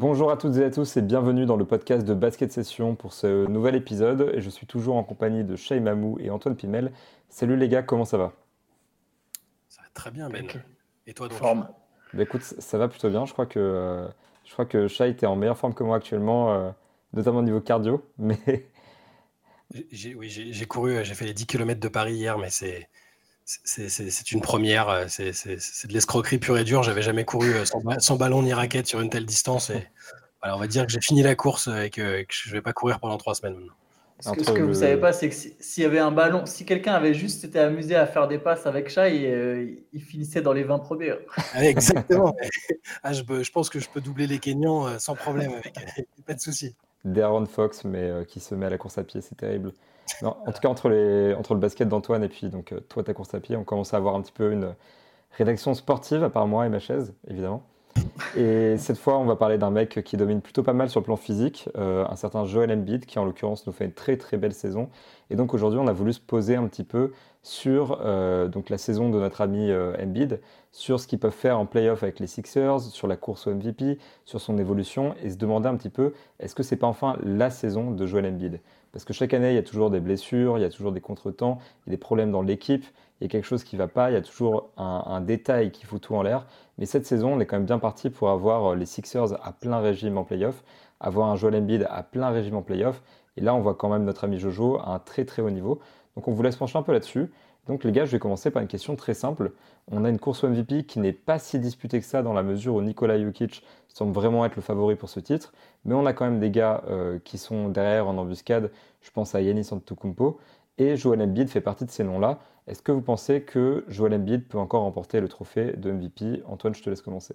Bonjour à toutes et à tous et bienvenue dans le podcast de Basket Session pour ce nouvel épisode. Et je suis toujours en compagnie de Shay Mamou et Antoine Pimel. Salut les gars, comment ça va? Ça va très bien, Ben. Et toi, donc Forme. Bah écoute, ça va plutôt bien. Je crois que, euh, je crois que Shay était en meilleure forme que moi actuellement, euh, notamment au niveau cardio. Mais J'ai- Oui, j'ai j'ai couru, euh, j'ai fait les 10 km de Paris hier, mais c'est c'est- une première. euh, C'est de l'escroquerie pure et dure. J'avais jamais couru euh, sans, ba- sans ballon ni raquette sur une telle distance. Et voilà, on va dire que j'ai fini la course euh, et que, que je vais pas courir pendant trois semaines maintenant. Ce que, Entre ce que le- vous savez pas, c'est que si- s'il y avait un ballon, si quelqu'un avait juste été amusé à faire des passes avec euh, il finissait dans les 20 premiers. Ah, exactement. Ah, je, peux- je pense que je peux doubler les Kenyans euh, sans problème, avec, pas de souci. Darren Fox, mais euh, qui se met à la course à pied, c'est terrible. En tout cas, entre le basket d'Antoine et puis donc, euh, toi, ta course à pied, on commence à avoir un petit peu une rédaction sportive, à part moi et ma chaise, évidemment. Et cette fois, on va parler d'un mec qui domine plutôt pas mal sur le plan physique, euh, un certain Joel Embiid, qui en l'occurrence nous fait une très très belle saison. Et donc aujourd'hui, on a voulu se poser un petit peu sur euh, donc la saison de notre ami euh, Embiid, sur ce qu'ils peuvent faire en playoff avec les Sixers, sur la course au MVP, sur son évolution, et se demander un petit peu, est-ce que c'est pas enfin la saison de Joel Embiid? Parce que chaque année, il y a toujours des blessures, il y a toujours des contretemps, il y a des problèmes dans l'équipe, il y a quelque chose qui va pas, il y a toujours un, un détail qui fout tout en l'air. Mais cette saison, on est quand même bien parti pour avoir euh, les Sixers à plein régime en playoff, avoir un Joel Embiid à plein régime en playoff. Et là, on voit quand même notre ami Jojo à un très très haut niveau. Donc on vous laisse pencher un peu là-dessus. Donc les gars, je vais commencer par une question très simple. On a une course au MVP qui n'est pas si disputée que ça dans la mesure où Nikola Jokic semble vraiment être le favori pour ce titre. Mais on a quand même des gars euh, qui sont derrière en embuscade. Je pense à Yanis Antetokounmpo. Et Joel Embiid fait partie de ces noms-là. Est-ce que vous pensez que Joel Embiid peut encore remporter le trophée de MVP Antoine, je te laisse commencer.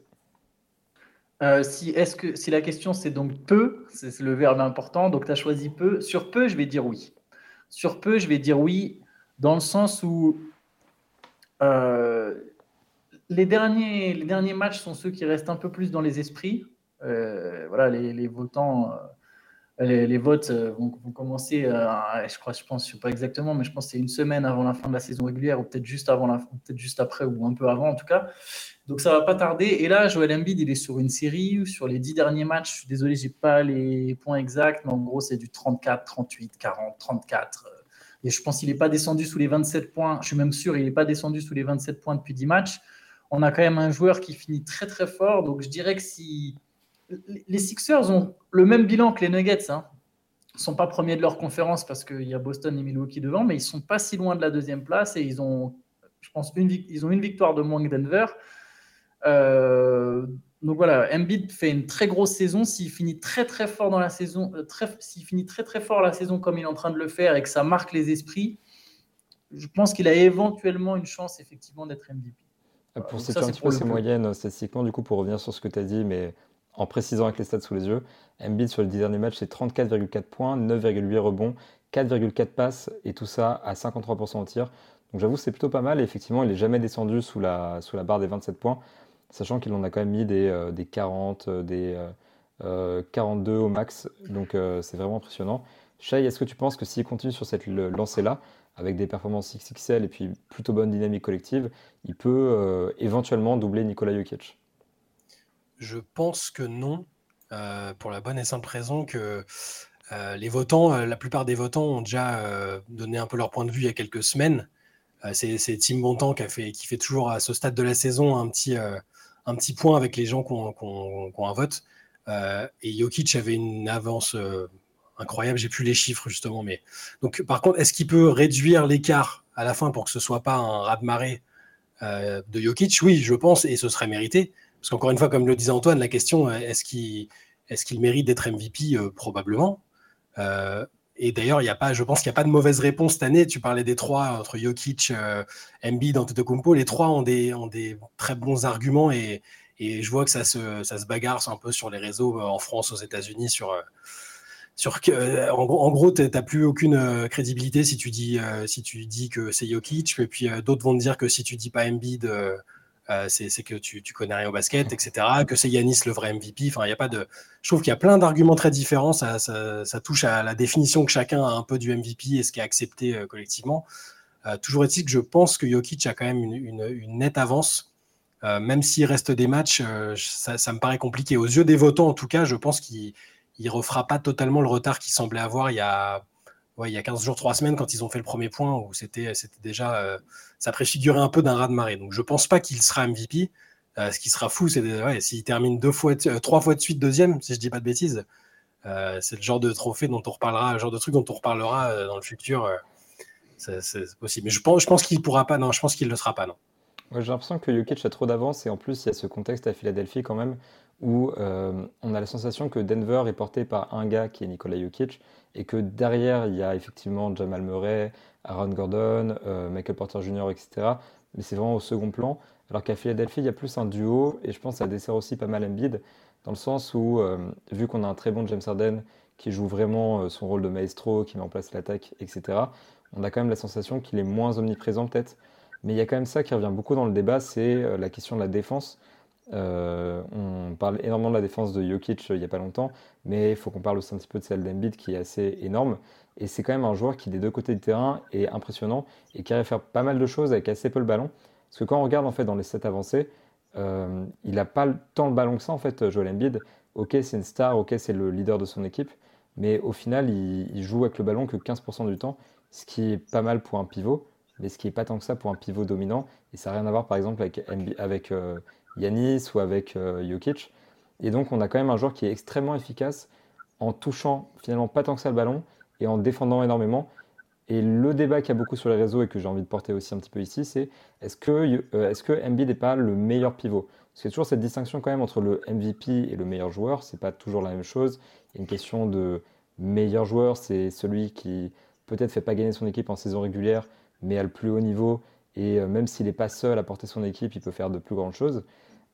Euh, si, si la question c'est donc peu, c'est le verbe important, donc tu as choisi peu. Sur peu, je vais dire oui. Sur peu, je vais dire oui, dans le sens où euh, les, derniers, les derniers matchs sont ceux qui restent un peu plus dans les esprits. Euh, voilà, les, les votants, euh, les, votes vont, commencer, je crois, je pense, je sais pas exactement, mais je pense que c'est une semaine avant la fin de la saison régulière, ou peut-être juste avant peut-être juste après, ou un peu avant en tout cas. Donc ça va pas tarder. Et là, Joel Embiid, il est sur une série sur les dix derniers matchs. Je suis désolé, j'ai pas les points exacts, mais en gros, c'est du 34, 38, 40, 34. Et je pense qu'il n'est pas descendu sous les 27 points. Je suis même sûr, il n'est pas descendu sous les 27 points depuis 10 matchs. On a quand même un joueur qui finit très très fort. Donc je dirais que si les Sixers ont le même bilan que les Nuggets, hein, ils sont pas premiers de leur conférence parce qu'il y a Boston et Milwaukee devant, mais ils sont pas si loin de la deuxième place et ils ont, je pense, une, ils ont une victoire de moins que Denver. Euh, donc voilà, Embiid fait une très grosse saison. S'il finit très très fort dans la saison, euh, très- s'il finit très très fort la saison comme il est en train de le faire et que ça marque les esprits, je pense qu'il a éventuellement une chance effectivement d'être MVP. Voilà, pour ça, un petit peu le ces peu. moyennes euh, statistiquement, du coup, pour revenir sur ce que tu as dit, mais en précisant avec les stats sous les yeux, Embiid sur les 10 derniers matchs, c'est 34,4 points, 9,8 rebonds, 4,4 passes, et tout ça à 53% au tir. Donc j'avoue, c'est plutôt pas mal, et effectivement, il n'est jamais descendu sous la, sous la barre des 27 points, sachant qu'il en a quand même mis des, euh, des 40, euh, des euh, euh, 42 au max, donc euh, c'est vraiment impressionnant. Shai, est-ce que tu penses que s'il continue sur cette lancée-là, avec des performances XXL et puis plutôt bonne dynamique collective, il peut euh, éventuellement doubler Nikola Jokic? Je pense que non, euh, pour la bonne et simple raison que euh, les votants, euh, la plupart des votants ont déjà euh, donné un peu leur point de vue il y a quelques semaines. Euh, c'est Tim Bontemps qui, fait, toujours à ce stade de la saison un petit, euh, un petit point avec les gens qui ont, un vote. Euh, et Jokic avait une avance euh, incroyable, j'ai plus les chiffres justement. Mais... Donc, par contre, est-ce qu'il peut réduire l'écart à la fin pour que ce soit pas un raz-de-marée euh, de Jokic? Oui, je pense, et ce serait mérité. Parce qu'encore une fois, comme le disait Antoine, la question, est-ce qu'il mérite d'être MVP Probablement. Et d'ailleurs, il y a pas, je pense qu'il n'y a pas de mauvaise réponse cette année. Tu parlais des trois, entre Jokic, euh, Embiid, Antetokounmpo. Les trois ont des, ont des très bons arguments et, et je vois que ça se, ça se bagarre un peu sur les réseaux euh, en France, aux États-Unis, sur, euh, sur que, en gros, en gros t'as plus aucune crédibilité si tu dis si tu dis que c'est Jokic, et puis d'autres vont te dire que si tu dis pas Embiid, c'est que tu, tu, connais rien au basket, etc. Que c'est Yanis le vrai MVP. Enfin, il a pas de. Je trouve qu'il y a plein d'arguments très différents. Ça, ça, ça, touche à la définition que chacun a un peu du MVP et ce qui est accepté collectivement. toujours est-il que je pense que Jokic a quand même une, une, nette avance euh, même s'il reste des matchs, euh, ça, me paraît compliqué. Aux yeux des votants, en tout cas, je pense qu'il ne refera pas totalement le retard qu'il semblait avoir il y a, il y a 15 jours, 3 semaines, quand ils ont fait le premier point, où c'était déjà. Euh, ça préfigurait un peu d'un raz de marée. Donc je ne pense pas qu'il sera MVP. ce qui sera fou, c'est s'il termine deux fois, trois fois de suite deuxième, si je ne dis pas de bêtises. c'est le genre de trophée dont on reparlera, le genre de truc dont on reparlera dans le futur. c'est possible. Mais je pense, je pense qu'il pourra pas. Non, je pense qu'il ne le sera pas. Non j'ai l'impression que Jokic a trop d'avance et en plus il y a ce contexte à Philadelphie quand même où euh, on a la sensation que Denver est porté par un gars qui est Nikola Jokic et que derrière il y a effectivement Jamal Murray, Aaron Gordon, euh, Michael Porter Jr., etc. Mais c'est vraiment au second plan. Alors qu'à Philadelphie il y a plus un duo et je pense ça dessert aussi pas mal Embiid dans le sens où euh, vu qu'on a un très bon James Harden qui joue vraiment son rôle de maestro, qui met en place l'attaque, etc. On a quand même la sensation qu'il est moins omniprésent peut-être mais il y a quand même ça qui revient beaucoup dans le débat, c'est euh, la question de la défense. Euh, on parle énormément de la défense de Jokic euh, il n'y a pas longtemps, mais il faut qu'on parle aussi un petit peu de celle d'Embiid qui est assez énorme. Et c'est quand même un joueur qui, des deux côtés du terrain, est impressionnant et qui arrive à faire pas mal de choses avec assez peu le ballon. Parce que quand on regarde en fait dans les sets avancés, il n'a pas tant le ballon que ça en fait, Joel Embiid. Ok, c'est une star, ok, c'est le leader de son équipe, mais au final, il, il joue avec le ballon que 15% du temps, ce qui est pas mal pour un pivot mais ce qui n'est pas tant que ça pour un pivot dominant. Et ça n'a rien à voir par exemple avec, avec euh, Yanis ou avec euh, Jokic. Et donc on a quand même un joueur qui est extrêmement efficace en touchant finalement pas tant que ça le ballon et en défendant énormément. Et le débat qu'il y a beaucoup sur les réseaux et que j'ai envie de porter aussi un petit peu ici, c'est est-ce que, euh, est-ce que Embiid n'est pas le meilleur pivot? Parce qu'il y a toujours cette distinction quand même entre le MVP et le meilleur joueur. C'est pas toujours la même chose. Il y a une question de meilleur joueur, c'est celui qui peut-être fait pas gagner son équipe en saison régulière, mais à le plus haut niveau. Et euh, même s'il n'est pas seul à porter son équipe, il peut faire de plus grandes choses.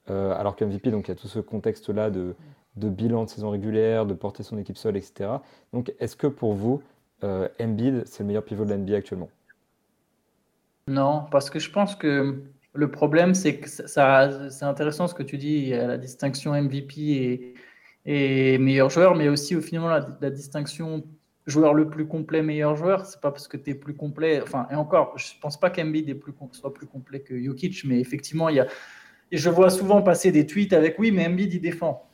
Euh, alors qu'MVP, donc il y a tout ce contexte-là de, bilan de saison régulière, de porter son équipe seule, etc. Donc est-ce que pour vous, euh, Embiid, c'est le meilleur pivot de l'NBA actuellement? Non, parce que je pense que le problème, c'est que ça, c'est intéressant ce que tu dis, la distinction MVP et, meilleur joueur, mais aussi au final la distinction joueur le plus complet, meilleur joueur, c'est pas parce que tu es plus complet. Enfin, et encore, je pense pas qu'Embiid soit plus complet que Jokic, mais effectivement, il y a. Et je vois souvent passer des tweets avec oui, mais Embiid il défend.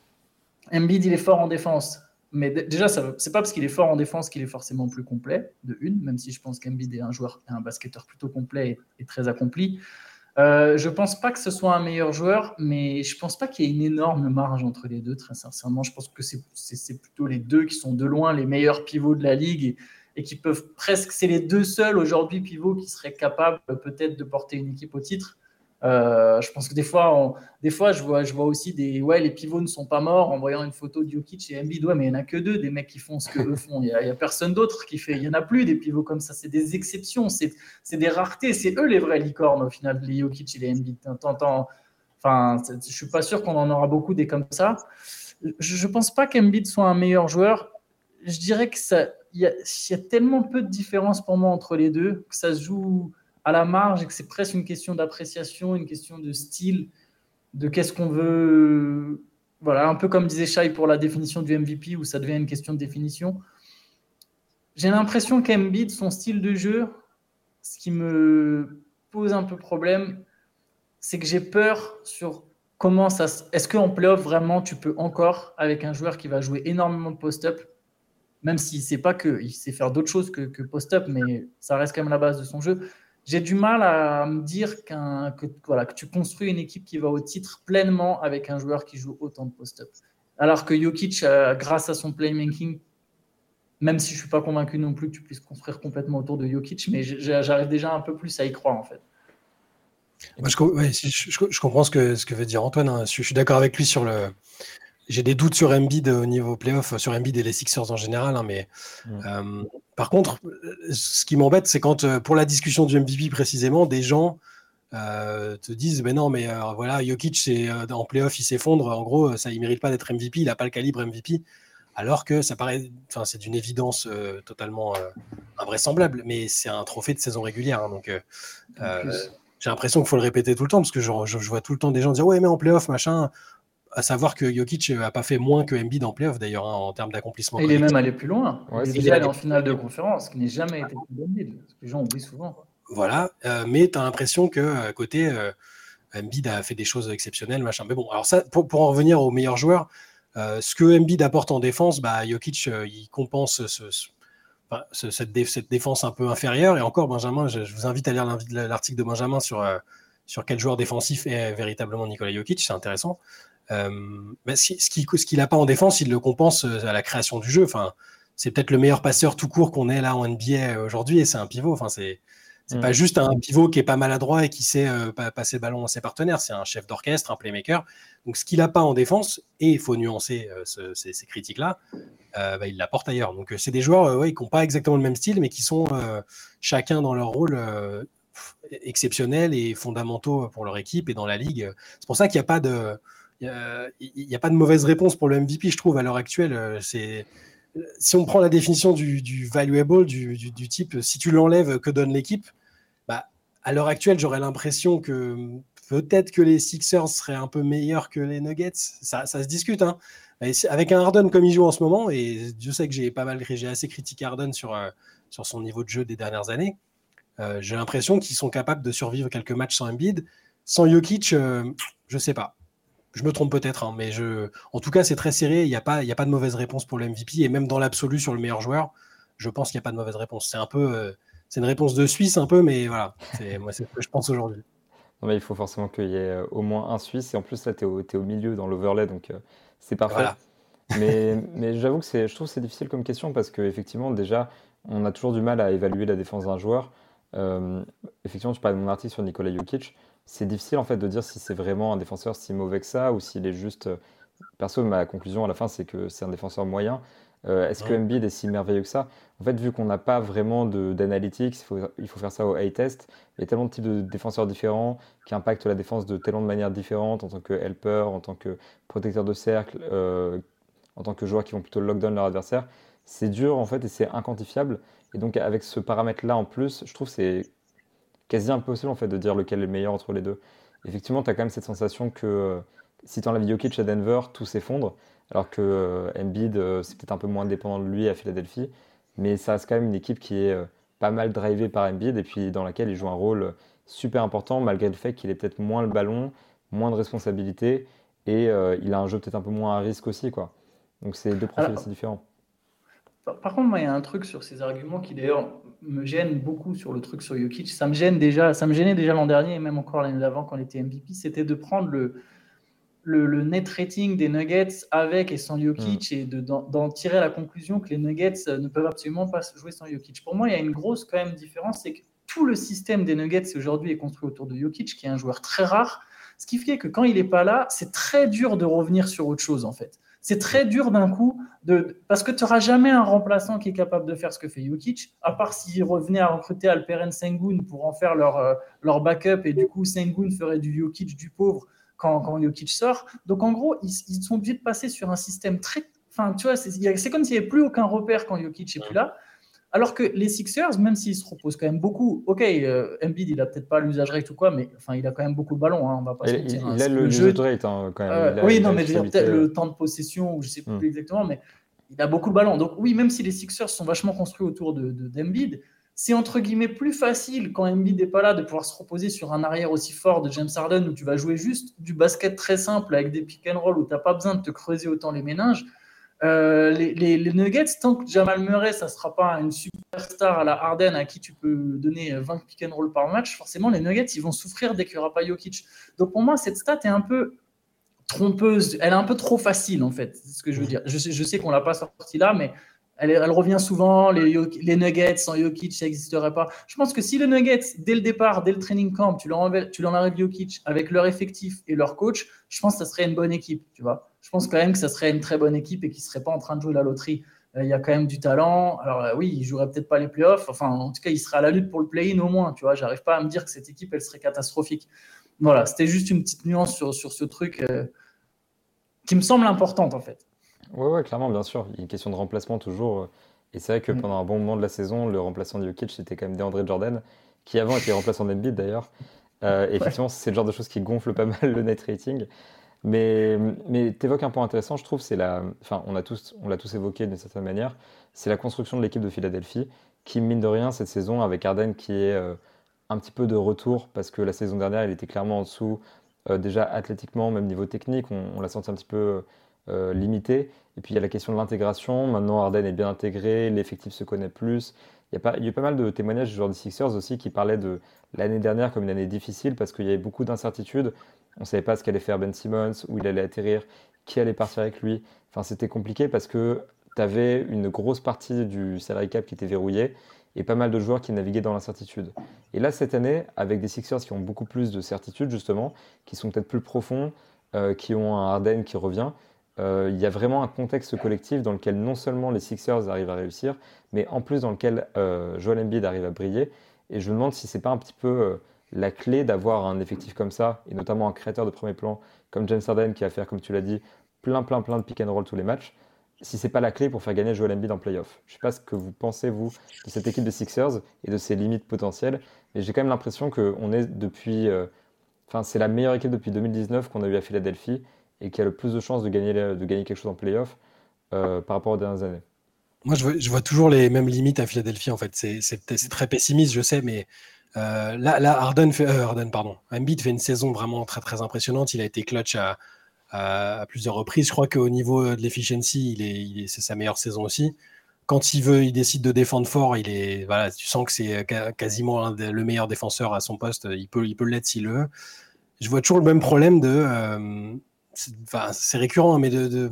Embiid il est fort en défense. Mais déjà, ce n'est pas parce qu'il est fort en défense qu'il est forcément plus complet, de une, même si je pense qu'Embiid est un joueur, un basketteur plutôt complet et très accompli. Euh, je pense pas que ce soit un meilleur joueur, mais je pense pas qu'il y ait une énorme marge entre les deux, très sincèrement. Je pense que c'est plutôt les deux qui sont de loin les meilleurs pivots de la ligue et, qui peuvent presque. C'est les deux seuls aujourd'hui pivots qui seraient capables peut-être de porter une équipe au titre. Euh, je pense que des fois, des fois je, vois, aussi des. Ouais, les pivots ne sont pas morts en voyant une photo de Jokic et Embiid. Ouais, mais il n'y en a que deux, des mecs qui font ce qu'eux font. Il n'y a, personne d'autre qui fait. Il n'y en a plus des pivots comme ça. C'est des exceptions, c'est des raretés. C'est eux les vrais licornes au final, les Jokic et les Embiid. Enfin, je ne suis pas sûr qu'on en aura beaucoup des comme ça. Je ne pense pas qu'Embiid soit un meilleur joueur. Je dirais que ça. Il y, y a tellement peu de différence pour moi entre les deux que ça se joue à la marge et que c'est presque une question d'appréciation, une question de style, de qu'est-ce qu'on veut. Voilà, un peu comme disait Shai pour la définition du MVP, où ça devient une question de définition. J'ai l'impression qu'Embiid, son style de jeu, ce qui me pose un peu problème, c'est que j'ai peur sur comment ça. Est-ce qu'en playoff, vraiment, tu peux encore, avec un joueur qui va jouer énormément de post-up, même s'il ne sait pas qu'il sait faire d'autres choses que, que post-up, mais ça reste quand même la base de son jeu j'ai du mal à me dire que, voilà, que tu construis une équipe qui va au titre pleinement avec un joueur qui joue autant de post-up. Alors que Jokic, euh, grâce à son playmaking, même si je ne suis pas convaincu non plus que tu puisses construire complètement autour de Jokic, mais j'arrive déjà un peu plus à y croire en fait. je, comprends ce que, ce que veut dire Antoine. Hein. Je, suis d'accord avec lui sur le, j'ai des doutes sur Embiid au niveau playoff, sur Embiid et les Sixers en général, hein, mais euh, par contre, ce qui m'embête, c'est quand euh, pour la discussion du MVP précisément, des gens euh, te disent, mais non, mais voilà, Jokic, en playoff, il s'effondre. En gros, ça, il mérite pas d'être MVP, il n'a pas le calibre MVP. alors que ça paraît, enfin, c'est d'une évidence totalement invraisemblable, mais c'est un trophée de saison régulière. Hein, donc, j'ai l'impression qu'il faut le répéter tout le temps parce que je, je, vois tout le temps des gens dire ouais mais en playoff machin à savoir que Jokic n'a pas fait moins que Embiid en playoff d'ailleurs hein, en termes d'accomplissement. Il est même allé plus loin. il est déjà allé en finale de conférence, ce qui n'est jamais été Embiid. Les gens oublient souvent. Voilà, euh, mais tu as l'impression que à côté, euh, Embiid a fait des choses exceptionnelles, machin. Mais bon, alors ça, pour, pour en revenir aux meilleurs joueurs, euh, ce que Embiid apporte en défense, bah, Jokic, il compense ce, cette, cette, défense un peu inférieure. Et encore, Benjamin, je, vous invite à lire l'article de Benjamin sur, sur quel joueur défensif est véritablement Nikola Jokic, c'est intéressant. Euh, ce qu'il n'a pas en défense, il le compense euh, à la création du jeu. Enfin, c'est peut-être le meilleur passeur tout court qu'on ait là en NBA aujourd'hui, et c'est un pivot. Enfin, c'est pas mm. juste un pivot qui est pas maladroit et qui sait euh, passer le ballon à ses partenaires. C'est un chef d'orchestre, un playmaker. Donc, ce qu'il n'a pas en défense, et il faut nuancer ces, critiques-là, bah, il l'apporte ailleurs. Donc, c'est des joueurs qui n'ont pas exactement le même style, mais qui sont chacun dans leur rôle exceptionnels et fondamentaux pour leur équipe et dans la ligue. C'est pour ça qu'il n'y a pas de n'y a, pas de mauvaise réponse pour le MVP, je trouve, à l'heure actuelle. Euh, c'est si on prend la définition du, valuable, du, type si tu l'enlèves, que donne l'équipe bah, À l'heure actuelle, j'aurais l'impression que peut-être que les Sixers seraient un peu meilleurs que les Nuggets. Ça, se discute. Hein. Avec un Harden comme il joue en ce moment, et je sais que j'ai pas mal, j'ai assez critiqué Harden sur, euh, son niveau de jeu des dernières années, euh, j'ai l'impression qu'ils sont capables de survivre quelques matchs sans Embiid. Sans Jokic, je sais pas. Je me trompe peut-être, hein, mais je... en tout cas, c'est très serré. Il n'y a, pas, a pas de mauvaise réponse pour le MVP. Et même dans l'absolu sur le meilleur joueur, je pense qu'il n'y a pas de mauvaise réponse. C'est un peu. Euh, c'est une réponse de Suisse, un peu, mais voilà. C'est, moi, c'est ce que je pense aujourd'hui. Non, mais il faut forcément qu'il y ait euh, au moins un Suisse. Et en plus, là, tu es au, au milieu dans l'overlay, donc euh, c'est parfait. mais, mais j'avoue que je trouve que c'est difficile comme question parce qu'effectivement, déjà, on a toujours du mal à évaluer la défense d'un joueur. effectivement, tu parlais de mon article sur Nikola Jokic c'est difficile en fait de dire si c'est vraiment un défenseur si mauvais que ça ou s'il est juste. Euh, perso, ma conclusion à la fin, c'est que c'est un défenseur moyen. Euh, est-ce que Embiid est si merveilleux que ça? En fait, vu qu'on n'a pas vraiment d'analytics, il faut, il faut faire ça au A-test. Il y a tellement de types de défenseurs différents qui impactent la défense de tellement de manières différentes en tant que helper, en tant que protecteur de cercle, euh, en tant que joueur qui vont plutôt lockdown leur adversaire. C'est dur en fait et c'est inquantifiable. Et donc, avec ce paramètre-là en plus, je trouve c'est quasi impossible en fait de dire lequel est le meilleur entre les deux. Effectivement, tu as quand même cette sensation que euh, si tu enlèves Jokic à Denver, tout s'effondre, alors que euh, Embiid, euh, c'est peut-être un peu moins dépendant de lui à Philadelphie, mais ça reste quand même une équipe qui est pas mal drivée par Embiid et puis dans laquelle il joue un rôle super important malgré le fait qu'il ait peut-être moins le ballon, moins de responsabilités et il a un jeu peut-être un peu moins à risque aussi. quoi. Donc c'est deux profils assez différents. Par contre, moi, il y a un truc sur ces arguments qui d'ailleurs me gêne beaucoup sur le truc sur Jokic. Ça me gêne déjà, ça me gênait déjà l'an dernier et même encore l'année d'avant quand il était MVP, c'était de prendre le, le, net rating des Nuggets avec et sans Jokic mm. et d'en tirer la conclusion que les Nuggets euh, ne peuvent absolument pas jouer sans Jokic. Pour moi, il y a une grosse quand même différence, c'est que tout le système des Nuggets aujourd'hui est construit autour de Jokic, qui est un joueur très rare, ce qui fait que quand il n'est pas là, c'est très dur de revenir sur autre chose en fait c'est très dur d'un coup, de, parce que tu n'auras jamais un remplaçant qui est capable de faire ce que fait Jokic, à part s'ils revenaient à recruter Alperen Sengun pour en faire leur, euh, leur backup, et du coup Sengun ferait du Jokic du pauvre quand, quand Jokic sort. Donc en gros, ils, sont obligés de passer sur un système très... Enfin, tu vois, c'est comme s'il n'y avait plus aucun repère quand Jokic n'est plus là. Alors que les Sixers, même s'ils se reposent quand même beaucoup, ok, euh, Embiid, il a peut-être pas l'usage rate ou quoi, mais enfin, il a quand même beaucoup de ballons, hein, on va pas se mentir. Il, hein. a le, jeu rate hein, quand même. oui, non, mais peut-être le temps de possession, ou je sais plus hmm. exactement, mais il a beaucoup de ballons. Donc oui, même si les Sixers sont vachement construits autour de, d'Embiid, c'est entre guillemets plus facile quand Embiid n'est pas là de pouvoir se reposer sur un arrière aussi fort de James Harden où tu vas jouer juste du basket très simple avec des pick and roll où tu n'as pas besoin de te creuser autant les méninges euh, les, Nuggets, tant que Jamal Murray, ça ne sera pas une superstar à la Harden à qui tu peux donner 20 pick and roll par match, forcément, les Nuggets, ils vont souffrir dès qu'il n'y aura pas Jokic. Donc pour moi, cette stat est un peu trompeuse. Elle est un peu trop facile, en fait, c'est ce que je veux dire. Je sais, je sais qu'on ne l'a pas sorti là, mais elle, revient souvent. Les, Nuggets sans Jokic, ça n'existerait pas. Je pense que si les Nuggets, dès le départ, dès le training camp, tu leur, enlèves, tu Jokic avec leur effectif et leur coach, je pense que ça serait une bonne équipe. Tu vois je pense quand même que ça serait une très bonne équipe et qu'ils ne seraient pas en train de jouer la loterie. Euh, il y a quand même du talent. Alors euh, oui, ils joueraient peut-être pas les playoffs. Enfin, en tout cas, ils seraient à la lutte pour le play-in au moins. Tu vois, j'arrive pas à me dire que cette équipe, elle serait catastrophique. Voilà, c'était juste une petite nuance sur, sur ce truc euh, qui me semble importante en fait. Ouais, ouais, clairement, bien sûr. Il y a une question de remplacement toujours. Et c'est vrai que Mm. pendant un bon moment de la saison, le remplaçant de Jokic, c'était quand même DeAndre Jordan, qui avant était remplaçant d'Embiid d'ailleurs. Euh, effectivement, c'est le genre de choses qui gonfle pas mal le net rating. Mais, mais tu évoques un point intéressant, je trouve, c'est la. Enfin, on a tous, on l'a tous évoqué d'une certaine manière, c'est la construction de l'équipe de Philadelphie, qui, mine de rien, cette saison, avec Harden qui est euh, un petit peu de retour, parce que la saison dernière, il était clairement en dessous, euh, déjà athlétiquement, même niveau technique, on, on l'a senti un petit peu euh, limité. Et puis il y a la question de l'intégration. Maintenant, Harden est bien intégré, l'effectif se connaît plus. Il y, a pas, il y a eu pas mal de témoignages du joueurs des Sixers aussi qui parlaient de l'année dernière comme une année difficile parce qu'il y avait beaucoup d'incertitudes. On ne savait pas ce qu'allait faire Ben Simmons, où il allait atterrir, qui allait partir avec lui. Enfin, c'était compliqué parce que tu avais une grosse partie du salary cap qui était verrouillée et pas mal de joueurs qui naviguaient dans l'incertitude. Et là, cette année, avec des Sixers qui ont beaucoup plus de certitude, justement, qui sont peut-être plus profonds, euh, qui ont un Harden qui revient, il y a vraiment un contexte collectif dans lequel non seulement les Sixers arrivent à réussir, mais en plus dans lequel euh, Joel Embiid arrive à briller. Et je me demande si c'est pas un petit peu euh, la clé d'avoir un effectif comme ça, et notamment un créateur de premier plan comme James Harden qui va faire, comme tu l'as dit, plein, plein, plein de pick and roll tous les matchs. Si c'est pas la clé pour faire gagner Joel Embiid en playoff. Je sais pas ce que vous pensez vous de cette équipe des Sixers et de ses limites potentielles, mais j'ai quand même l'impression qu'on est depuis, euh, enfin c'est la meilleure équipe depuis 2019 qu'on a eu à Philadelphie et qui a le plus de chances de gagner, de gagner quelque chose en playoff euh, par rapport aux dernières années. Moi, je vois, toujours les mêmes limites à Philadelphie, en fait. C'est très pessimiste, je sais, mais euh, là, là, Harden, fait, euh, Harden, pardon. Embiid fait une saison vraiment très, très impressionnante. Il a été clutch à, plusieurs reprises. Je crois qu'au niveau de l'efficiency, il est, il est, c'est sa meilleure saison aussi. Quand il veut, il décide de défendre fort. Il est, voilà, tu sens que c'est quasiment le meilleur défenseur à son poste. Il peut, il peut l'être s'il le veut. Je vois toujours le même problème de, c'est récurrent, mais de, de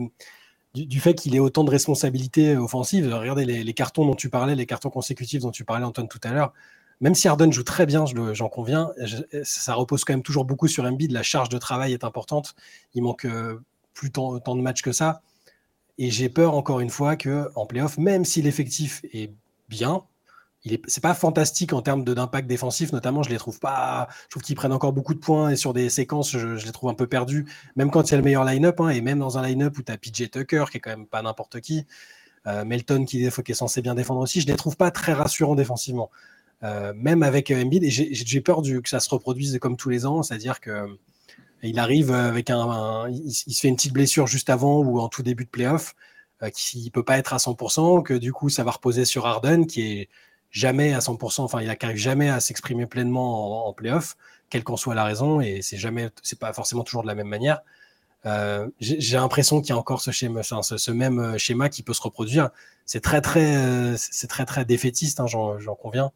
du, fait qu'il ait autant de responsabilités offensives. Regardez les, cartons dont tu parlais, les cartons consécutifs dont tu parlais, Antoine, tout à l'heure. Même si Harden joue très bien, j'en conviens, je, ça repose quand même toujours beaucoup sur Embiid. La charge de travail est importante. Il manque euh, plus tant, de matchs que ça. Et j'ai peur, encore une fois, qu'en playoff, même si l'effectif est bien, c'est pas fantastique en termes d'impact défensif, notamment. Je les trouve pas. Je trouve qu'ils prennent encore beaucoup de points et sur des séquences, je, les trouve un peu perdus, même quand il a le meilleur line-up, hein, et même dans un line-up où tu as PJ Tucker, qui est quand même pas n'importe qui, euh, Melton qui, qui, est censé bien défendre aussi, je les trouve pas très rassurants défensivement. Euh, même avec Embiid, et j'ai peur que ça se reproduise comme tous les ans, c'est-à-dire que il arrive avec un, il, il, se fait une petite blessure juste avant ou en tout début de playoff, euh, qui peut pas être à 100%, que du coup ça va reposer sur Harden, qui est jamais à 100%, enfin il n'arrive jamais à s'exprimer pleinement en, en playoff, quelle qu'en soit la raison, et c'est jamais, c'est pas forcément toujours de la même manière. Euh, J'ai l'impression qu'il y a encore ce schéma, ce, même schéma qui peut se reproduire. C'est très très, c'est très très défaitiste, hein, j'en conviens.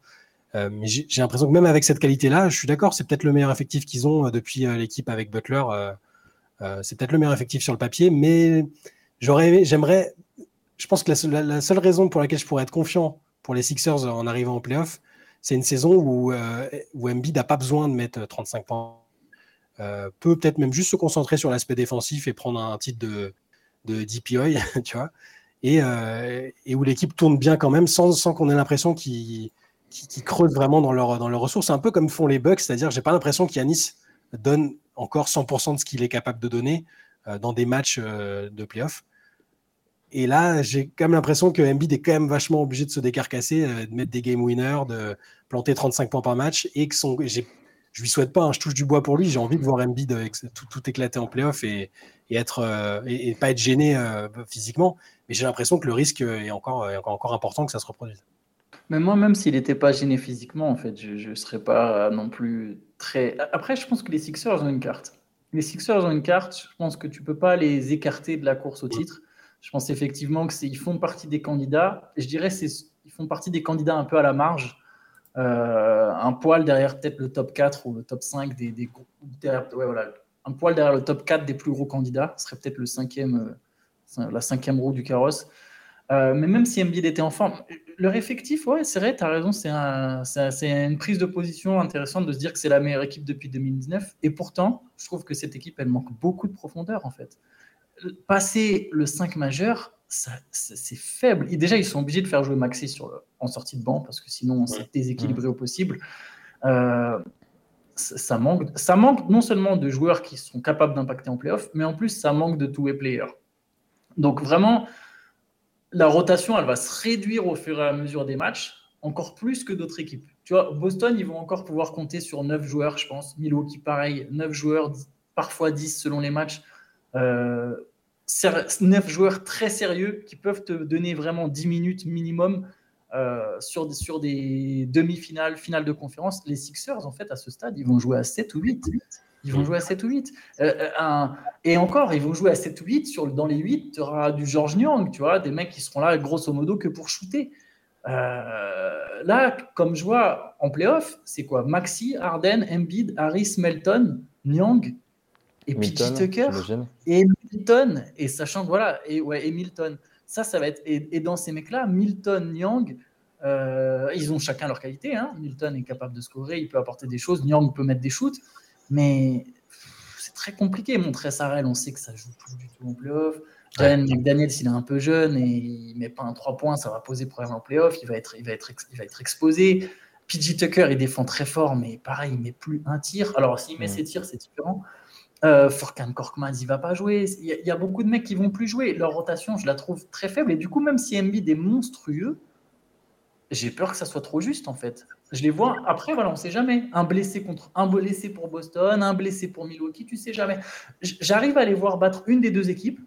Euh, mais j'ai l'impression que même avec cette qualité-là, je suis d'accord, c'est peut-être le meilleur effectif qu'ils ont euh, depuis euh, l'équipe avec Butler. Euh, c'est peut-être le meilleur effectif sur le papier, mais j'aimerais, je pense que la, seule raison pour laquelle je pourrais être confiant pour les Sixers en arrivant en playoff, c'est une saison où, euh, Embiid n'a pas besoin de mettre 35 points. Euh, peut peut-être même juste se concentrer sur l'aspect défensif et prendre un titre de, de DPOI, tu vois, et, euh, et où l'équipe tourne bien quand même sans, sans qu'on ait l'impression qu'ils qui, qui, creusent vraiment dans leurs dans leur ressources. Un peu comme font les Bucks, c'est-à-dire j'ai pas l'impression qu'Yanis donne encore 100% de ce qu'il est capable de donner euh, dans des matchs euh, de playoff. Et là, j'ai quand même l'impression que Embiid est quand même vachement obligé de se décarcasser, euh, de mettre des game winners, de planter 35 points par match. Et que son, je lui souhaite pas, hein, je touche du bois pour lui. J'ai envie de voir Embiid tout, tout éclater en playoff et, et, être, euh, et, et, pas être gêné euh, physiquement. Mais j'ai l'impression que le risque est encore, est encore, encore important que ça se reproduise. Mais moi, même s'il n'était pas gêné physiquement, en fait, je ne serais pas non plus très. Après, je pense que les Sixers ont une carte. Les Sixers ont une carte. Je pense que tu peux pas les écarter de la course au titre. Je pense effectivement que ils font partie des candidats. Je dirais ils font partie des candidats un peu à la marge. Euh, un poil derrière peut-être le top 4 ou le top 5 des, des derrière, ouais, voilà, un poil derrière le top 4 des plus gros candidats. Ce serait peut-être le cinquième, euh, la cinquième roue du carrosse. Euh, mais même si Embiid était en forme, leur effectif, ouais, c'est vrai, tu as raison, c'est un, une prise de position intéressante de se dire que c'est la meilleure équipe depuis 2019. Et pourtant, je trouve que cette équipe, elle manque beaucoup de profondeur, en fait. Passer le 5 majeur, c'est faible. Et déjà, ils sont obligés de faire jouer Maxi sur le, en sortie de banc, parce que sinon, c'est déséquilibré au possible. Euh, ça, manque, ça manque non seulement de joueurs qui sont capables d'impacter en playoff, mais en plus, ça manque de two-way players. Donc vraiment, la rotation, elle va se réduire au fur et à mesure des matchs, encore plus que d'autres équipes. Tu vois, Boston, ils vont encore pouvoir compter sur 9 joueurs, je pense. Milwaukee, pareil, 9 joueurs, parfois 10 selon les matchs. Euh, 9 joueurs très sérieux qui peuvent te donner vraiment 10 minutes minimum euh, sur, sur des demi-finales, finales de conférence. Les Sixers, en fait, à ce stade, ils vont jouer à 7 ou 8. Ils vont jouer à 7 ou 8. Euh, euh, et encore, ils vont jouer à 7 ou 8. Sur, dans les 8, tu auras du George Nyang, tu vois, des mecs qui seront là, grosso modo, que pour shooter. là, comme je vois en playoff, c'est quoi? Maxi, Arden, Embiid, Harris, Melton, Nyang et PJ Tucker et Milton. Et sachant que voilà, et, ouais, et Milton. Ça, ça va être. Et, dans ces mecs-là, Milton, Nyang, euh, ils ont chacun leur qualité. Hein. Milton est capable de scorer, il peut apporter des choses. Nyang peut mettre des shoots. Mais c'est très compliqué. Montrer Sarel, on sait que ça joue plus du tout en playoff. Jalen McDaniels, s'il est un peu jeune et il met pas un 3 points, ça va poser problème en playoff. Il va être, il va être, il va être exposé. PJ Tucker, il défend très fort, mais pareil, il met plus un tir. Alors, s'il met ses tirs, c'est différent. Euh, Furkan Korkmaz, il va pas jouer. Il y, a, beaucoup de mecs qui vont plus jouer. Leur rotation, je la trouve très faible. Et du coup, même si Embiid est monstrueux, j'ai peur que ça soit trop juste en fait. Je les vois. Après, voilà, on sait jamais. Un blessé contre un blessé pour Boston, un blessé pour Milwaukee, tu sais jamais. J'arrive à les voir battre une des deux équipes.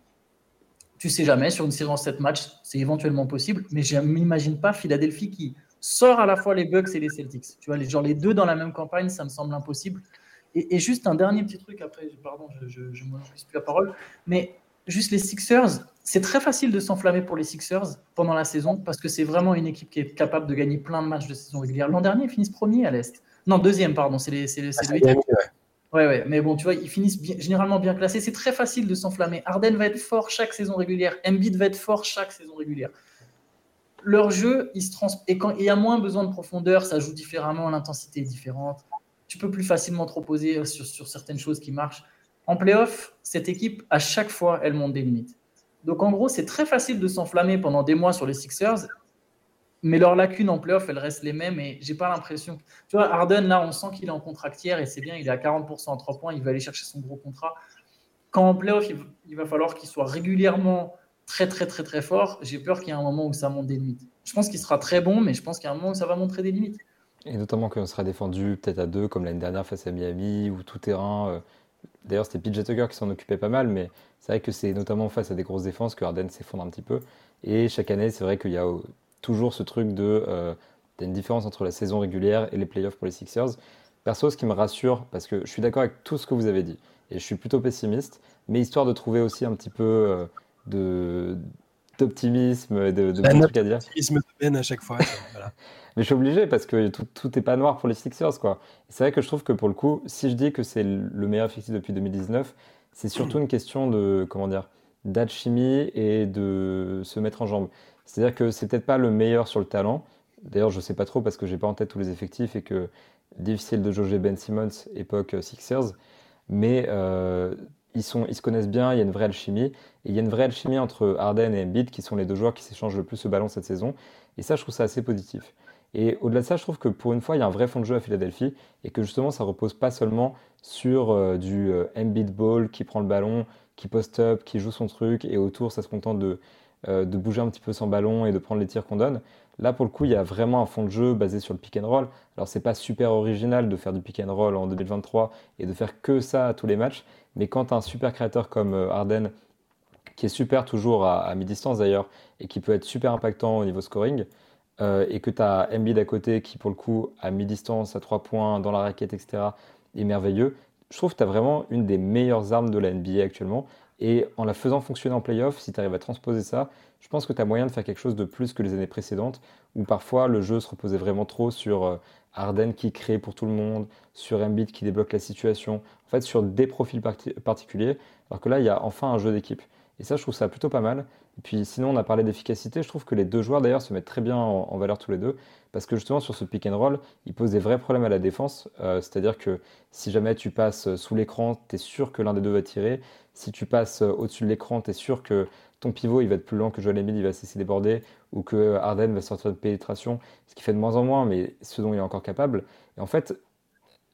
Tu sais jamais. Sur une série 7 matchs, c'est éventuellement possible. Mais je m'imagine pas Philadelphie qui sort à la fois les Bucks et les Celtics. Tu vois, genre les deux dans la même campagne, ça me semble impossible. Et, juste un dernier petit truc, après, pardon, je ne plus la parole, mais juste les Sixers, c'est très facile de s'enflammer pour les Sixers pendant la saison parce que c'est vraiment une équipe qui est capable de gagner plein de matchs de saison régulière. L'an dernier, ils finissent premier à l'Est. Non, deuxième, pardon, c'est les, c'est, ah, ouais. ouais. mais bon, tu vois, ils finissent généralement bien classés. C'est très facile de s'enflammer. Arden va être fort chaque saison régulière. Embiid va être fort chaque saison régulière. Leur jeu, il se trans... et quand il y a moins besoin de profondeur, ça joue différemment, l'intensité est différente tu peux plus facilement te reposer sur, sur certaines choses qui marchent. En playoff, cette équipe, à chaque fois, elle monte des limites. Donc en gros, c'est très facile de s'enflammer pendant des mois sur les Sixers, mais leurs lacunes en playoff, elles restent les mêmes et j'ai pas l'impression. Tu vois, Harden, là, on sent qu'il est en contractière et c'est bien, il est à 40% en 3 points, il va aller chercher son gros contrat. Quand en playoff, il va falloir qu'il soit régulièrement très, très, très, très fort, j'ai peur qu'il y ait un moment où ça monte des limites. Je pense qu'il sera très bon, mais je pense qu'il y a un moment où ça va montrer des limites. Et notamment qu'on sera défendu peut-être à deux, comme l'année dernière face à Miami, ou tout terrain. Euh. D'ailleurs, c'était PJ Tucker qui s'en occupait pas mal, mais c'est vrai que c'est notamment face à des grosses défenses que Harden s'effondre un petit peu. Et chaque année, c'est vrai qu'il y a toujours ce truc de. Euh, une différence entre la saison régulière et les playoffs pour les Sixers. Perso, ce qui me rassure, parce que je suis d'accord avec tout ce que vous avez dit, et je suis plutôt pessimiste, mais histoire de trouver aussi un petit peu euh, de d'optimisme et de, de bons trucs à dire. Optimisme de Ben à chaque fois. voilà. Mais je suis obligé parce que tout, tout est pas noir pour les Sixers, quoi. C'est vrai que je trouve que pour le coup, si je dis que c'est le meilleur effectif depuis 2019, c'est surtout une question de, comment dire, d'alchimie et de se mettre en jambe. C'est-à-dire que c'est peut-être pas le meilleur sur le talent. D'ailleurs, je sais pas trop parce que j'ai pas en tête tous les effectifs et que difficile de jauger Ben Simmons époque Sixers, mais euh, ils se connaissent bien, il y a une vraie alchimie. Et il y a une vraie alchimie entre Harden et Embiid, qui sont les deux joueurs qui s'échangent le plus ce ballon cette saison. Et ça, je trouve ça assez positif. Et au-delà de ça, je trouve que pour une fois, il y a un vrai fond de jeu à Philadelphie et que justement, ça repose pas seulement sur euh, du euh, Embiid ball qui prend le ballon, qui post-up, qui joue son truc et autour, ça se contente de, euh, de bouger un petit peu sans ballon et de prendre les tirs qu'on donne. Là, pour le coup, il y a vraiment un fond de jeu basé sur le pick and roll. Alors, c'est pas super original de faire du pick and roll en 2023 et de faire que ça à tous les matchs, mais quand un super créateur comme Harden, qui est super toujours à mi-distance d'ailleurs, et qui peut être super impactant au niveau scoring, euh, et que tu as Embiid à côté qui, pour le coup, à mi-distance, à 3 points, dans la raquette, etc., est merveilleux. Je trouve que tu as vraiment une des meilleures armes de la NBA actuellement. Et en la faisant fonctionner en playoff, si tu arrives à transposer ça, je pense que tu as moyen de faire quelque chose de plus que les années précédentes, où parfois le jeu se reposait vraiment trop sur euh, Harden qui crée pour tout le monde, sur Embiid qui débloque la situation, en fait sur des profils particuliers, alors que là, il y a enfin un jeu d'équipe. Et ça, je trouve ça plutôt pas mal. Et puis sinon, on a parlé d'efficacité. Je trouve que les deux joueurs d'ailleurs se mettent très bien en, valeur tous les deux. Parce que justement, sur ce pick and roll, ils posent des vrais problèmes à la défense. Euh, c'est-à-dire que si jamais tu passes sous l'écran, tu es sûr que l'un des deux va tirer. Si tu passes au-dessus de l'écran, tu es sûr que ton pivot il va être plus lent que Joel Embiid, il va cesser déborder. Ou que Harden va sortir de pénétration. Ce qui fait de moins en moins, mais ce dont il est encore capable. Et en fait,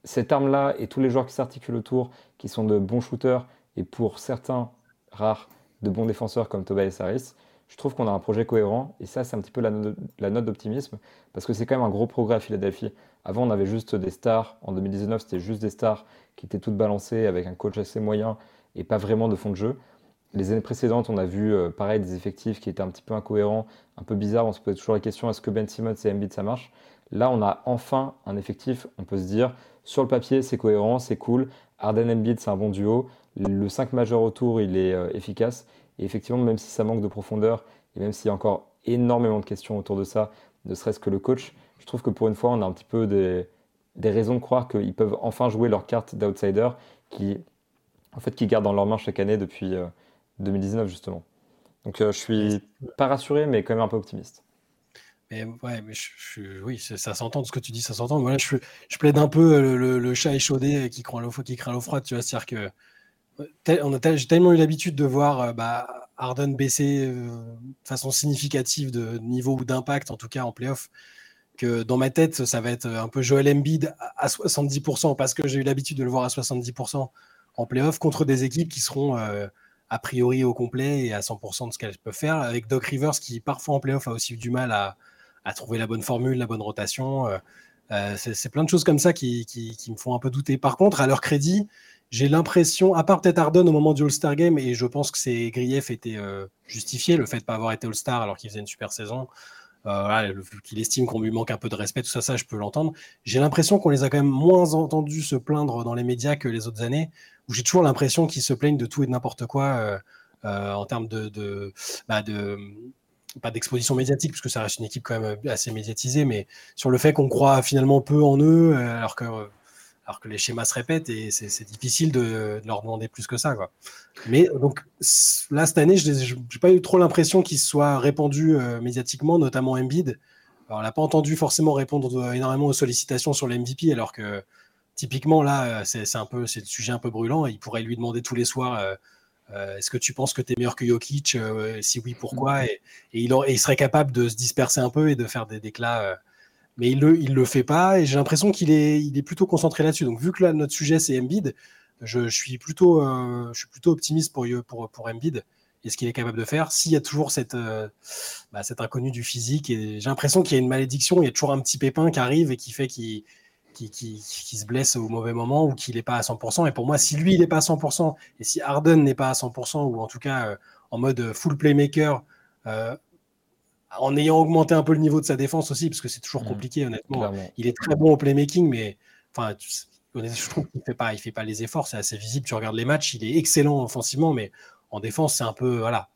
cette arme-là et tous les joueurs qui s'articulent autour, qui sont de bons shooters, et pour certains rares, de bons défenseurs comme Tobias Harris, je trouve qu'on a un projet cohérent. Et ça, c'est un petit peu la, no- la note d'optimisme, parce que c'est quand même un gros progrès à Philadelphie. Avant, on avait juste des stars. En 2019, c'était juste des stars qui étaient toutes balancées avec un coach assez moyen et pas vraiment de fond de jeu. Les années précédentes, on a vu euh, pareil des effectifs qui étaient un petit peu incohérents, un peu bizarres. On se posait toujours la question est-ce que Ben Simmons et Embiid ça marche? Là, on a enfin un effectif. On peut se dire sur le papier, c'est cohérent, c'est cool. Harden Embiid, c'est un bon duo. Le 5 majeur autour, il est euh, efficace. Et effectivement, même si ça manque de profondeur et même s'il y a encore énormément de questions autour de ça, ne serait-ce que le coach, je trouve que pour une fois, on a un petit peu des, des raisons de croire qu'ils peuvent enfin jouer leur carte d'outsider qui, en fait, qui gardent dans leurs mains chaque année depuis euh, 2019 justement. Donc euh, je suis pas rassuré, mais quand même un peu optimiste. Mais ouais, mais je, je- oui, ça, s'entend, ce que tu dis, ça s'entend. Voilà, je, je plaide un peu le, le- le chat échaudé qui craint l'eau qui craint l'eau froide, tu vois. C'est-à-dire que on a j'ai tellement eu l'habitude de voir euh, bah, Harden baisser euh, de façon significative de niveau ou d'impact, en tout cas en playoff, que dans ma tête, ça va être un peu Joel Embiid à à 70%, parce que j'ai eu l'habitude de le voir à 70% en playoff contre des équipes qui seront euh, a priori au complet et à 100% de ce qu'elles peuvent faire, avec Doc Rivers qui parfois en playoff a aussi eu du mal à, trouver la bonne formule, la bonne rotation. c'est plein de choses comme ça qui me font un peu douter. Par contre, à leur crédit, j'ai l'impression, à part peut-être Harden au moment du All-Star Game, et je pense que ses griefs étaient euh, justifiés, le fait de ne pas avoir été All-Star alors qu'il faisait une super saison, euh, qu'il estime qu'on lui manque un peu de respect, tout ça, ça, je peux l'entendre. J'ai l'impression qu'on les a quand même moins entendus se plaindre dans les médias que les autres années, où j'ai toujours l'impression qu'ils se plaignent de tout et de n'importe quoi euh, en termes bah, de pas d'exposition médiatique, parce que ça reste une équipe quand même assez médiatisée, mais sur le fait qu'on croit finalement peu en eux, alors que, alors que les schémas se répètent et c'est difficile de, de leur demander plus que ça. Quoi. Mais donc c- là, cette année, je n'ai pas eu trop l'impression qu'ils se soient répandus euh, médiatiquement, notamment Embiid. Alors, on n'a pas entendu forcément répondre de- énormément aux sollicitations sur l'MVP, alors que typiquement là, euh, c'est un peu, c'est le sujet un peu brûlant. Et il pourrait lui demander tous les soirs. euh, euh, Est-ce que tu penses que tu es meilleur que Jokic Euh, Si oui, pourquoi? Et, et il aurait- et il serait capable de se disperser un peu et de faire des déclats. Mais il le, le fait pas et j'ai l'impression qu'il est, plutôt concentré là-dessus. Donc vu que là notre sujet c'est Embiid, je, je suis plutôt, euh, suis plutôt optimiste pour, pour, Embiid et ce qu'il est capable de faire. S'il y a toujours cette, euh, bah, cet inconnu du physique et j'ai l'impression qu'il y a une malédiction, il y a toujours un petit pépin qui arrive et qui fait qu'il qui, qui, qui se blesse au mauvais moment ou qu'il n'est pas à 100%. Et pour moi, si lui, il n'est pas à 100%, et si Harden n'est pas à 100%, ou en tout cas euh, en mode full playmaker, euh, en ayant augmenté un peu le niveau de sa défense aussi, parce que c'est toujours Mhm. compliqué, honnêtement. Clairement. Il est très bon au playmaking, mais enfin, je trouve qu'il fait pas, il fait pas les efforts, c'est assez visible. Tu regardes les matchs, il est excellent offensivement, mais en défense, c'est un peu voilà.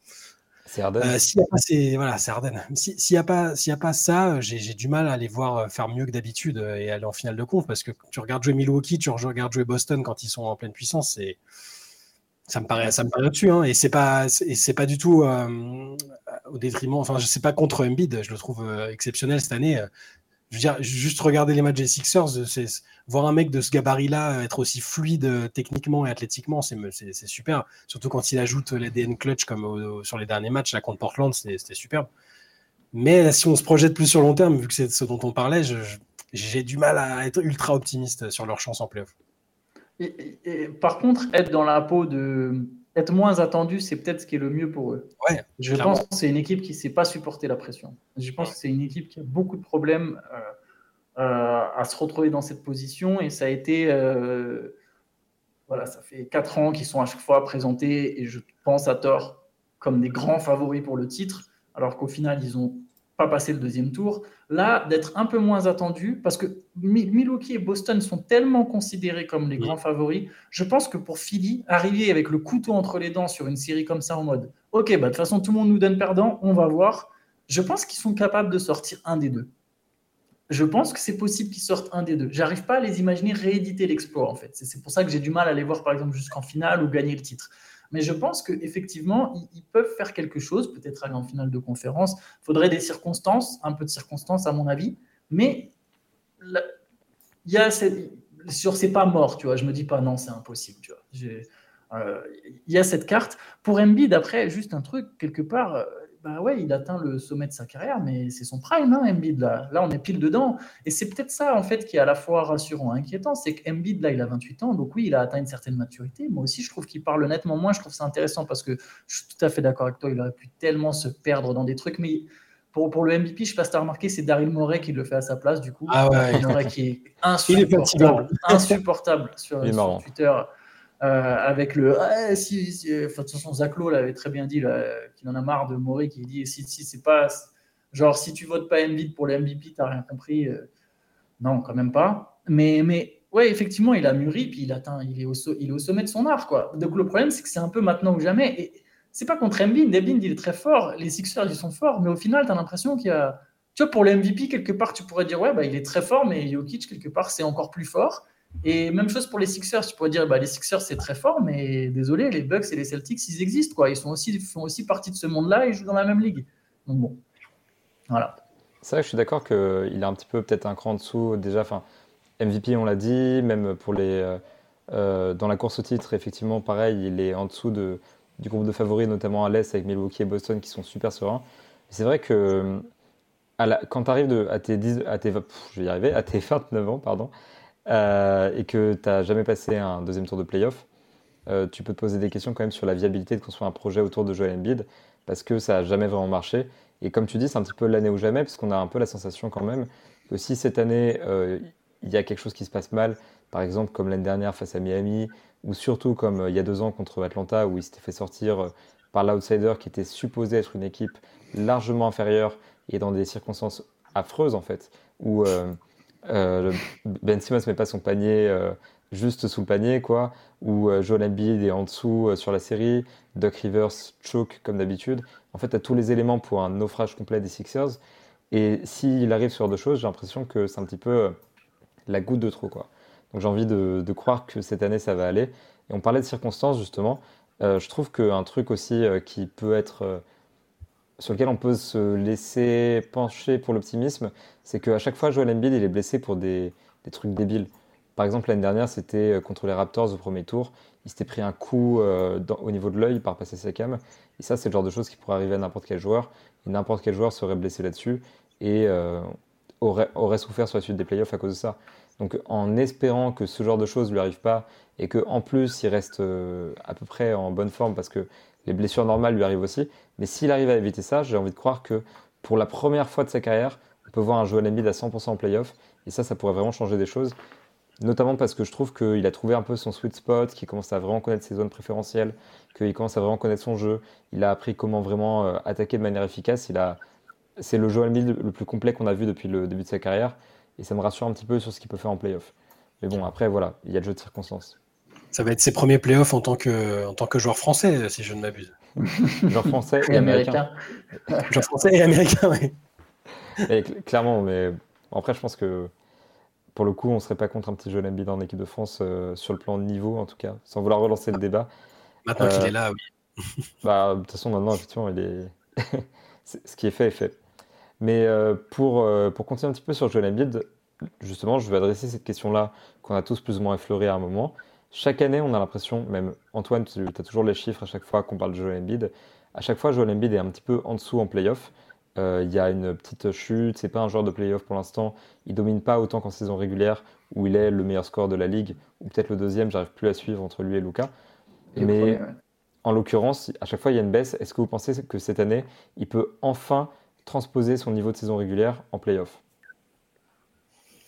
C'est. Euh, s'il n'y a pas ces, voilà, c'est Harden. Si- S'il n'y a pas, s'il y a pas ça, j'ai j'ai du mal à les voir euh, faire mieux que d'habitude euh, et aller en finale de conf parce que tu regardes jouer Milwaukee, tu regardes jouer Boston quand ils sont en pleine puissance, c'est ça me paraît, ça me paraît au-dessus, hein, et c'est pas, c'est pas du tout euh, au détriment. Enfin, je sais pas contre Embiid, je le trouve euh, exceptionnel cette année. euh. Je veux dire, juste regarder les matchs des Sixers, voir un mec de ce gabarit-là être aussi fluide techniquement et athlétiquement, c'est super. Surtout quand il ajoute l'ADN clutch comme sur les derniers matchs là contre Portland, c'était superbe. Mais si on se projette plus sur long terme, vu que c'est ce dont on parlait, j'ai du mal à être ultra optimiste sur leur chance en playoff. Et- par contre, être dans la peau de. Être moins attendu, c'est peut-être ce qui est le mieux pour eux. Ouais, Je clairement. pense que c'est une équipe qui ne sait pas supporter la pression. Je pense que c'est une équipe qui a beaucoup de problèmes euh, euh, à se retrouver dans cette position. Et ça a été. euh, voilà, ça fait quatre ans qu'ils sont à chaque fois présentés, et je pense à tort, comme des grands favoris pour le titre, alors qu'au final, ils n'ont pas passé le deuxième tour. Là, d'être un peu moins attendu, parce que Mi- Milwaukee et Boston sont tellement considérés comme les Oui. grands favoris, je pense que pour Philly, arriver avec le couteau entre les dents sur une série comme ça en mode Ok, bah, de toute façon, tout le monde nous donne perdant, on va voir. Je pense qu'ils sont capables de sortir un des deux. Je pense que c'est possible qu'ils sortent un des deux. J'arrive pas à les imaginer rééditer l'exploit, en fait. C'est c'est pour ça que j'ai du mal à les voir, par exemple, jusqu'en finale ou gagner le titre. Mais je pense qu'effectivement, ils, ils peuvent faire quelque chose, peut-être aller en finale de conférence. Il faudrait des circonstances, un peu de circonstances, à mon avis. Mais là, il y a cette- sur c'est pas mort, tu vois. Je me dis pas non, c'est impossible, euh, Il y a cette carte. Pour Embiid, après, juste un truc, quelque part, euh, bah ouais, il atteint le sommet de sa carrière, mais c'est son prime, hein, Embiid. Là. là, on est pile dedans. Et c'est peut-être ça, en fait, qui est à la fois rassurant et inquiétant. C'est qu'Embiid, là, il a 28 ans. Donc oui, il a atteint une certaine maturité. Moi aussi, je trouve qu'il parle nettement moins. Je trouve ça intéressant parce que je suis tout à fait d'accord avec toi. Il aurait pu tellement se perdre dans des trucs. Mais pour, pour le MVP, je ne sais pas si tu as remarqué, c'est Daryl Morey qui le fait à sa place, du coup. Ah ouais. Morey qui est insupportable, insupportable sur, sur Twitter. Euh, avec le ah, si, de toute façon Zaclo l'avait très bien dit qu'il en a marre de Maury qui dit si, si c'est pas genre si tu votes pas Embiid pour le MVP t'as rien compris euh, non quand même pas. Mais mais ouais effectivement il a mûri puis il atteint il est au sommet de son art quoi. Donc le problème c'est que c'est un peu maintenant ou jamais et c'est pas contre Embiid. Embiid il est très fort les Sixers ils sont forts mais au final tu as l'impression qu'il y a tu vois pour le MVP quelque part tu pourrais dire ouais bah il est très fort mais Jokic quelque part c'est encore plus fort et même chose pour les Sixers, tu pourrais dire bah, les Sixers c'est très fort, mais désolé, les Bucks et les Celtics ils existent quoi. Ils sont aussi, font aussi partie de ce monde-là, ils jouent dans la même ligue. Donc bon, voilà. C'est vrai que je suis d'accord qu'il est un petit peu peut-être un cran en dessous déjà. Enfin, MVP on l'a dit, même pour les euh, euh, dans la course au titre, effectivement pareil, il est en dessous de, du groupe de favoris, notamment à l'Est avec Milwaukee et Boston qui sont super sereins. C'est vrai que quand tu arrives à tes, 10, à tes je vais y arriver, à tes 29 ans, pardon, euh, et que tu n'as jamais passé un deuxième tour de playoff, euh, tu peux te poser des questions quand même sur la viabilité de construire un projet autour de Joel Embiid parce que ça n'a jamais vraiment marché. Et comme tu dis, c'est un petit peu l'année ou jamais parce qu'on a un peu la sensation quand même que si cette année euh, il y a quelque chose qui se passe mal, par exemple comme l'année dernière face à Miami, ou surtout comme il y a deux ans contre Atlanta où il s'était fait sortir par l'outsider qui était supposé être une équipe largement inférieure et dans des circonstances affreuses en fait, où euh, ben Simmons met pas son panier euh, juste sous le panier, quoi. Ou euh, Joel Embiid est en dessous sur la série. Doc Rivers choke comme d'habitude. En fait, tu as tous les éléments pour un naufrage complet des Sixers. Et s'il arrive sur deux choses, j'ai l'impression que c'est un petit peu la goutte de trop, quoi. Donc j'ai envie de, croire que cette année ça va aller. Et on parlait de circonstances justement. je trouve qu'un truc aussi qui peut être sur lequel on peut se laisser pencher pour l'optimisme, c'est qu'à chaque fois, Joel Embiid, il est blessé pour des, trucs débiles. Par exemple, l'année dernière, c'était euh, contre les Raptors au premier tour. Il s'était pris un coup euh, au niveau de l'œil par passer sa cam. Et ça, c'est le genre de choses qui pourrait arriver à n'importe quel joueur. Et n'importe quel joueur serait blessé là-dessus et euh, aurait, souffert sur la suite des playoffs à cause de ça. Donc, en espérant que ce genre de choses ne lui arrive pas et qu'en plus, il reste à peu près en bonne forme parce que les blessures normales lui arrivent aussi. Mais s'il arrive à éviter ça, j'ai envie de croire que pour la première fois de sa carrière, on peut voir un Joel Embiid à 100% en playoff. Et ça, ça pourrait vraiment changer des choses. Notamment parce que je trouve qu'il a trouvé un peu son sweet spot, qu'il commence à vraiment connaître ses zones préférentielles, qu'il commence à vraiment connaître son jeu. Il a appris comment vraiment euh, attaquer de manière efficace. C'est le Joel Embiid le plus complet qu'on a vu depuis le début de sa carrière. Et ça me rassure un petit peu sur ce qu'il peut faire en playoff. Mais bon, après, voilà, il y a le jeu de circonstances. Ça va être ses premiers playoffs en tant que, en tant que joueur français, si je ne m'abuse. joueur français et, américain. joueur français et américain, oui. clairement, mais après, je pense que pour le coup, on ne serait pas contre un petit jeu Embiid en équipe de France euh, sur le plan de niveau, en tout cas, sans vouloir relancer le débat. Maintenant qu'il euh, est là, oui. bah, de toute façon, maintenant, effectivement, il est... ce qui est fait est fait. Mais euh, pour, pour continuer un petit peu sur Joel Embiid, justement, je vais adresser cette question-là qu'on a tous plus ou moins effleuré à un moment. Chaque année, on a l'impression, même Antoine, tu as toujours les chiffres à chaque fois qu'on parle de Joel Embiid. À chaque fois, Joel Embiid est un petit peu en dessous en playoff. Euh, il y a une petite chute, c'est pas un joueur de playoff pour l'instant. Il domine pas autant qu'en saison régulière, où il est le meilleur score de la ligue, ou peut-être le deuxième, j'arrive plus à suivre entre lui et Luca. Mais en l'occurrence, à chaque fois, il y a une baisse. Est-ce que vous pensez que cette année, il peut enfin transposer son niveau de saison régulière en playoff?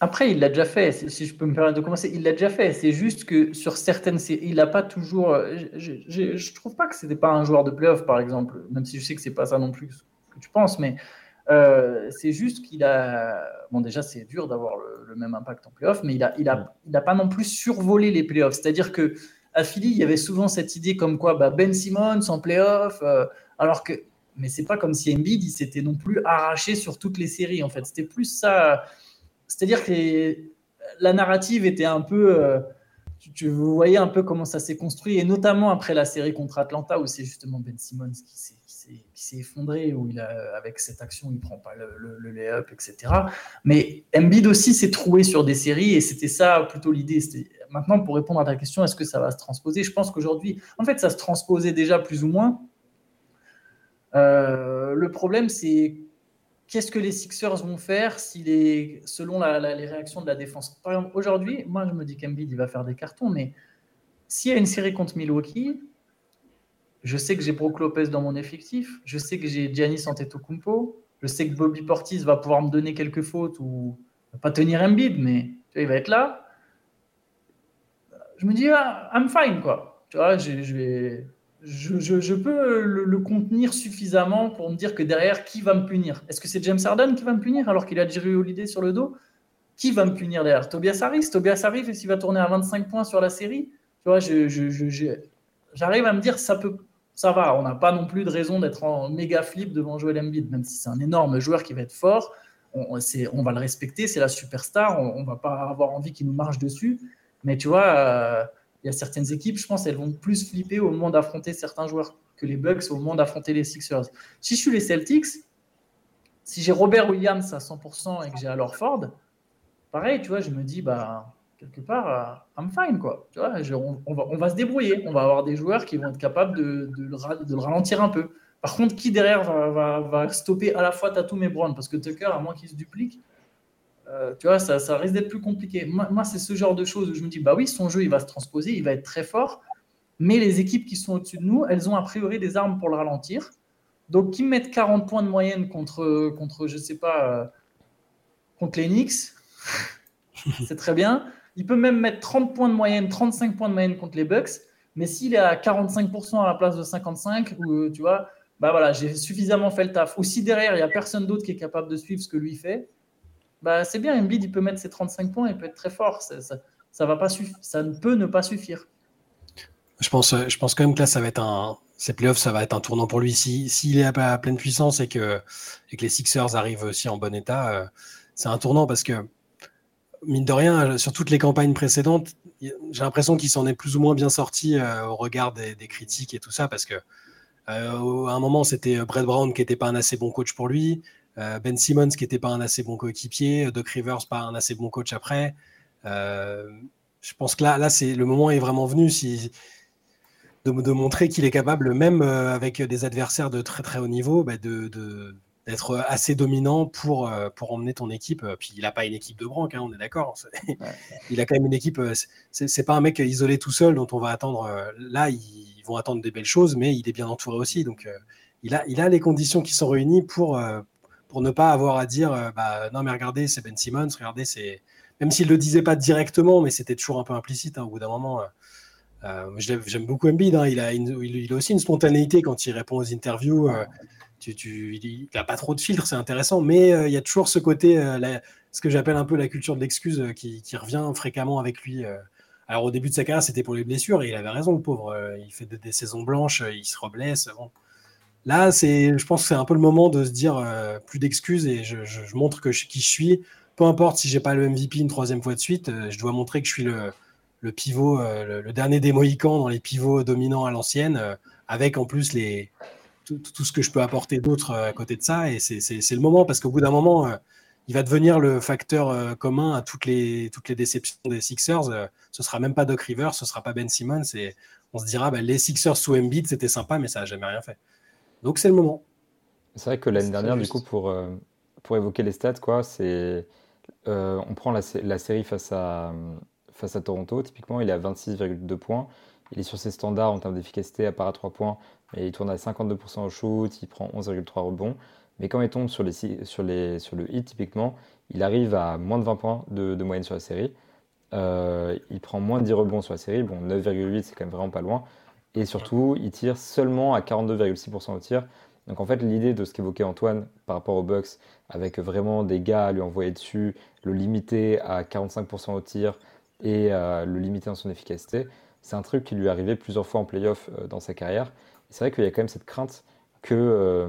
Après, il l'a déjà fait, si je peux me permettre de commencer, il l'a déjà fait. C'est juste que sur certaines il n'a pas toujours. Je, je, trouve pas que c'était pas un joueur de playoff, par exemple, même si je sais que c'est pas ça non plus que tu penses, mais euh, c'est juste qu'il a. Bon, déjà, c'est dur d'avoir le, même impact en playoff, mais il a, il a, il a pas non plus survolé les playoffs. C'est-à-dire que à Philly, il y avait souvent cette idée comme quoi bah, Ben Simmons en playoff, euh, alors que. Mais c'est pas comme si Embiid, il s'était non plus arraché sur toutes les séries, en fait. C'était plus ça c'est-à-dire que la narrative était un peu. Euh, tu, voyez un peu comment ça s'est construit, et notamment après la série contre Atlanta, où c'est justement Ben Simmons qui s'est effondré, où il a, avec cette action, il prend pas le, le, lay-up, etc. Mais Embiid aussi s'est trouvé sur des séries, et c'était ça plutôt l'idée. Maintenant, pour répondre à ta question, est-ce que ça va se transposer? Je pense qu'aujourd'hui, en fait, ça se transposait déjà plus ou moins. Euh, le problème, c'est qu'est-ce que les Sixers vont faire si les, selon les réactions de la défense? Par exemple, aujourd'hui, moi, je me dis qu'Embiid, il va faire des cartons, mais s'il y a une série contre Milwaukee, je sais que j'ai Brook Lopez dans mon effectif, je sais que j'ai Giannis Antetokounmpo, je sais que Bobby Portis va pouvoir me donner quelques fautes ou pas tenir Embiid, mais il va être là. Je me dis, ah, I'm fine, quoi. Tu vois, je vais, je, peux le, contenir suffisamment pour me dire que derrière, qui va me punir? Est-ce que c'est James Harden qui va me punir alors qu'il a Jerry Holiday sur le dos? Qui va me punir derrière? Tobias Harris? Tobias Harris, s'il va tourner à 25 points sur la série Tu vois, j'arrive à me dire, ça peut, ça va. On n'a pas non plus de raison d'être en méga flip devant Joel Embiid, même si c'est un énorme joueur qui va être fort. On, va le respecter, c'est la superstar. On, on va pas avoir envie qu'il nous marche dessus. Mais tu vois, euh, il y a certaines équipes, je pense, elles vont plus flipper au moment d'affronter certains joueurs que les Bucks au moment d'affronter les Sixers. Si je suis les Celtics, si j'ai Robert Williams à 100% et que j'ai alors Ford, pareil, tu vois, je me dis, bah, quelque part, euh, I'm fine, quoi. Tu vois, je- on, va, on va se débrouiller. On va avoir des joueurs qui vont être capables de le ralentir un peu. Par contre, qui derrière va, va- va stopper à la fois Tatum et Brown? Parce que Tucker, à moins qu'il se duplique, euh, tu vois, ça, ça risque d'être plus compliqué. Moi, c'est ce genre de choses où je me dis, bah oui, son jeu, il va se transposer, il va être très fort, mais les équipes qui sont au-dessus de nous, elles ont a priori des armes pour le ralentir. Donc, qui mettent 40 points de moyenne contre, contre je sais pas, euh, contre les Knicks, c'est très bien. Il peut même mettre 30 points de moyenne, 35 points de moyenne contre les Bucks, mais s'il est à 45% à la place de 55, ou, euh, tu vois, bah voilà, j'ai suffisamment fait le taf. Ou si derrière, il n'y a personne d'autre qui est capable de suivre ce que lui fait, bah, c'est bien, Embiid, il peut mettre ses 35 points, il peut être très fort. Ça, va pas ça ne peut ne pas suffire. Je pense, euh, je pense quand même que là, ça va être un. Ces playoffs, ça va être un tournant pour lui. S'il si, s'il est à, pleine puissance et que, et que les Sixers arrivent aussi en bon état, euh, c'est un tournant parce que, mine de rien, sur toutes les campagnes précédentes, j'ai l'impression qu'il s'en est plus ou moins bien sorti euh, au regard des, critiques et tout ça parce que, à un moment, c'était Brett Brown qui n'était pas un assez bon coach pour lui, Ben Simmons qui n'était pas un assez bon coéquipier, Doc Rivers pas un assez bon coach après. Euh, je pense que là, là c'est le moment est vraiment venu. Si, de, de montrer qu'il est capable, même euh, avec des adversaires de très très haut niveau, bah, de, de- d'être assez dominant pour, euh, pour emmener ton équipe. Euh, Puis il n'a pas une équipe de branque, hein, on est d'accord. Il a quand même une équipe. euh, C'est, pas un mec isolé tout seul dont on va attendre. euh, Là, ils vont attendre des belles choses, mais il est bien entouré aussi. Donc euh, il, a, il a les conditions qui sont réunies pour, euh, pour ne pas avoir à dire euh, bah, non, mais regardez, c'est Ben Simmons, regardez, c'est. Même s'il ne le disait pas directement, mais c'était toujours un peu implicite hein, au bout d'un moment. euh, euh, J'aime beaucoup Embiid. hein. Il, a aussi une spontanéité quand il répond aux interviews. tu, tu- il n'a pas trop de filtres, c'est intéressant. Mais il y a toujours ce côté, ce que j'appelle un peu la culture de l'excuse qui, revient fréquemment avec lui. Alors au début de sa carrière, c'était pour les blessures. Et il avait raison, le pauvre. il fait des, saisons blanches, il se reblesse. Là, c'est, je pense que c'est un peu le moment de se dire euh, plus d'excuses et je, montre que qui je suis. Peu importe si j'ai pas le MVP une troisième fois de suite, euh, je dois montrer que je suis le, pivot, euh, le, dernier des Mohicans dans les pivots dominants à l'ancienne, avec en plus les, tout, ce que je peux apporter d'autre à côté de ça. Et c'est c'est- le moment, parce qu'au bout d'un moment, il va devenir le facteur commun à toutes les, toutes les déceptions des Sixers. Ce sera même pas Doc Rivers, ce sera pas Ben Simmons. On se dira, bah, les Sixers sous Embiid, c'était sympa, mais ça n'a jamais rien fait. Donc c'est le moment. C'est vrai que l'année dernière, du coup, pour, euh, pour évoquer les stats, quoi, c'est euh, on prend la, la série face à, face à Toronto, typiquement, il est à 26,2 points. Il est sur ses standards en termes d'efficacité, à part à 3 points, mais il tourne à 52% au shoot, il prend 11,3 rebonds. Mais quand il tombe sur, les, sur, les, sur le hit, typiquement, il arrive à moins de 20 points de, de moyenne sur la série. Euh, il prend moins de 10 rebonds sur la série, bon, 9,8, c'est quand même vraiment pas loin. Et surtout, il tire seulement à 42,6% au tir. Donc en fait, l'idée de ce qu'évoquait Antoine par rapport aux Bucks, avec vraiment des gars à lui envoyer dessus, le limiter à 45% au tir et euh, le limiter dans son efficacité, c'est un truc qui lui est arrivé plusieurs fois en playoff euh, dans sa carrière. C'est vrai qu'il y a quand même cette crainte que euh,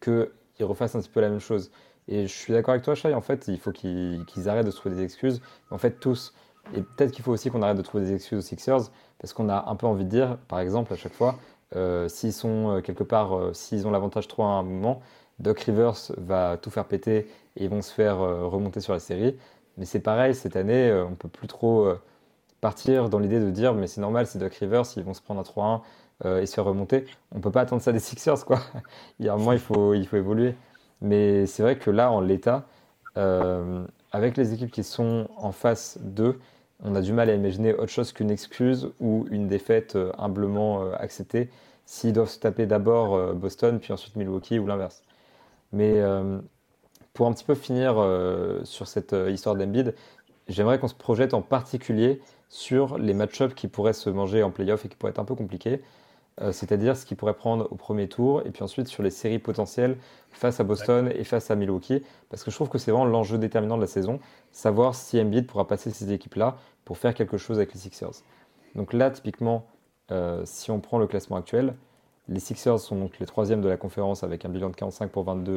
qu'il refasse un petit peu la même chose. Et je suis d'accord avec toi, Shai, en fait, il faut qu'ils qu'ils arrêtent de se trouver des excuses. En fait, tous. Et peut-être qu'il faut aussi qu'on arrête de trouver des excuses aux Sixers, parce qu'on a un peu envie de dire, par exemple, à chaque fois, euh, s'ils sont euh, quelque part, euh, s'ils ont l'avantage 3 à un moment, Doc Rivers va tout faire péter et ils vont se faire remonter sur la série. Mais c'est pareil, cette année, on peut plus trop partir dans l'idée de dire, mais c'est normal, c'est Doc Rivers, ils vont se prendre un 3-1 et se faire remonter. On peut pas attendre ça des Sixers, quoi. il y a un moment, il faut, il faut évoluer. Mais c'est vrai que là, en l'état, avec les équipes qui sont en face d'eux, on a du mal à imaginer autre chose qu'une excuse ou une défaite humblement acceptée s'ils doivent se taper d'abord Boston, puis ensuite Milwaukee ou l'inverse. Mais pour un petit peu finir euh, sur cette euh, histoire d'Embiid, j'aimerais qu'on se projette en particulier sur les match-ups qui pourraient se manger en playoff et qui pourraient être un peu compliqués. Euh, c'est-à-dire ce qu'il pourrait prendre au premier tour et puis ensuite sur les séries potentielles face à Boston et face à Milwaukee. Parce que je trouve que c'est vraiment l'enjeu déterminant de la saison, savoir si Embiid pourra passer ces équipes-là pour faire quelque chose avec les Sixers. Donc là, typiquement, si on prend le classement actuel, les Sixers sont donc les troisièmes de la conférence avec un bilan de 45 pour 22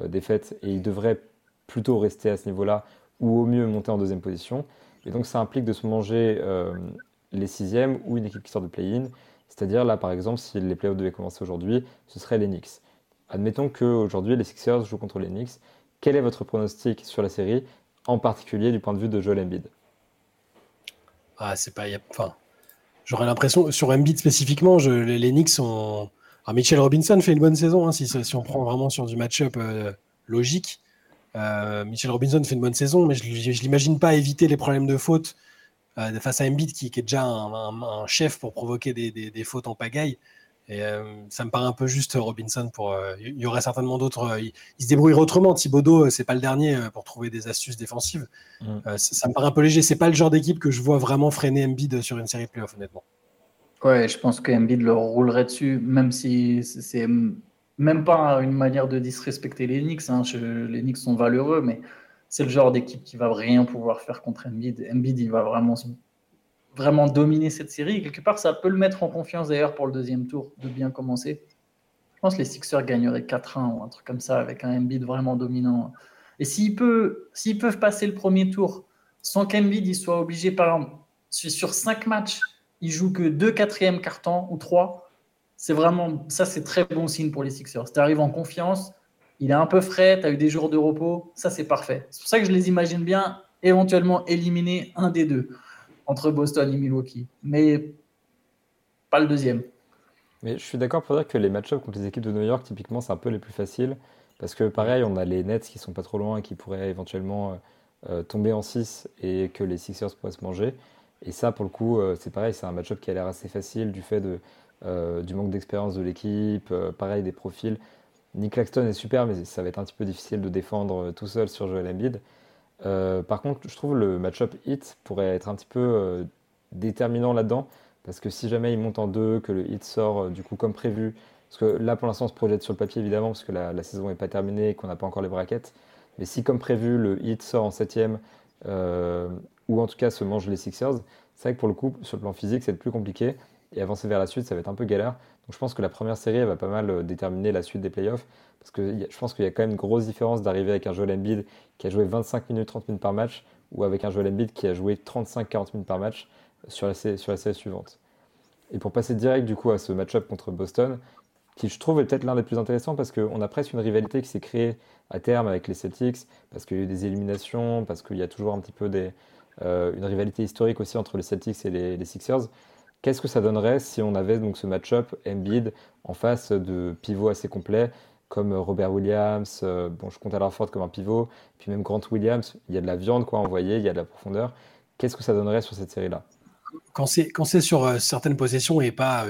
euh, défaite et il devrait plutôt rester à ce niveau-là ou au mieux monter en deuxième position. Et donc ça implique de se manger euh, les sixièmes ou une équipe qui sort de play-in. C'est-à-dire là par exemple si les playoffs devaient commencer aujourd'hui, ce serait les Knicks. Admettons qu'aujourd'hui les Sixers jouent contre les Knicks. Quel est votre pronostic sur la série, en particulier du point de vue de Joel Embiid? Ah c'est pas... J'aurais l'impression, sur Embiid spécifiquement, les, les Knicks ont... Alors, Mitchell Robinson fait une bonne saison, hein, si, si, on prend vraiment sur du match-up euh, logique. Euh, Mitchell Robinson fait une bonne saison, mais je ne l'imagine pas éviter les problèmes de faute euh, face à Embiid, qui, qui est déjà un, chef pour provoquer des, des, fautes en pagaille. Et ça me paraît un peu juste Robinson. Pour, il y aurait certainement d'autres. il, se débrouille autrement. Thibodeau, c'est pas le dernier pour trouver des astuces défensives. Mm. ça me paraît un peu léger. C'est pas le genre d'équipe que je vois vraiment freiner Embiid sur une série de playoffs, honnêtement. Ouais, je pense que Embiid le roulerait dessus, même si c'est même pas une manière de disrespecter les Knicks. Hein. les Knicks sont valeureux, mais c'est le genre d'équipe qui va rien pouvoir faire contre Embiid. Embiid, il va vraiment, vraiment dominer cette série. quelque part, ça peut le mettre en confiance d'ailleurs pour le deuxième tour, de bien commencer. Je pense que les Sixers gagneraient 4-1 ou un truc comme ça avec un Embiid vraiment dominant. Et s'ils peuvent, peuvent passer le premier tour sans qu'Embiid soit obligé, par exemple, sur 5 matchs, il joue que deux quatrièmes cartons ou trois. C'est vraiment, ça c'est très bon signe pour les Sixers. Tu arrives en confiance, il est un peu frais, tu as eu des jours de repos, ça c'est parfait. C'est pour ça que je les imagine bien éventuellement éliminer un des deux entre Boston et Milwaukee, mais pas le deuxième. Mais je suis d'accord pour dire que les match-ups contre les équipes de New York, typiquement, c'est un peu les plus faciles. Parce que pareil, on a les Nets qui sont pas trop loin et qui pourraient éventuellement euh, tomber en 6 et que les Sixers pourraient se manger. Et ça, pour le coup, euh, c'est pareil, c'est un match-up qui a l'air assez facile du fait de, euh, du manque d'expérience de l'équipe, euh, pareil des profils. Nick Claxton est super, mais ça va être un petit peu difficile de défendre tout seul sur Joel Embiid. par contre, je trouve le match-up hit pourrait être un petit peu déterminant là-dedans, parce que si jamais il monte en deux, que le hit sort du coup comme prévu, parce que là pour l'instant on se projette sur le papier évidemment, parce que la, saison n'est pas terminée et qu'on n'a pas encore les braquettes, mais si comme prévu le hit sort en septième, ou en tout cas se mangent les Sixers, c'est vrai que pour le coup, sur le plan physique, c'est plus compliqué. Et avancer vers la suite, ça va être un peu galère. Donc je pense que la première série, va pas mal euh, déterminer la suite des playoffs. Parce que je pense qu'il y a quand même une grosse différence d'arriver avec un Joel Embiid qui a joué 25 minutes, 30 minutes par match, ou avec un Joel Embiid qui a joué 35-40 minutes par match sur la, sur la série suivante. Et pour passer direct du coup à ce match-up contre Boston, qui je trouve est peut-être l'un des plus intéressants parce qu'on a presque une rivalité qui s'est créée à terme avec les Celtics, parce qu'il y a eu des éliminations, parce qu'il y a toujours un petit peu des, euh, une rivalité historique aussi entre les Celtics et les, Sixers. Qu'est-ce que ça donnerait si on avait donc ce match-up Embiid en face de pivots assez complets comme Robert Williams, euh, bon je compte à Ford comme un pivot, puis même Grant Williams, il y a de la viande quoi envoyée, il y a de la profondeur. Qu'est-ce que ça donnerait sur cette série-là? Quand c'est sur euh, certaines possessions et pas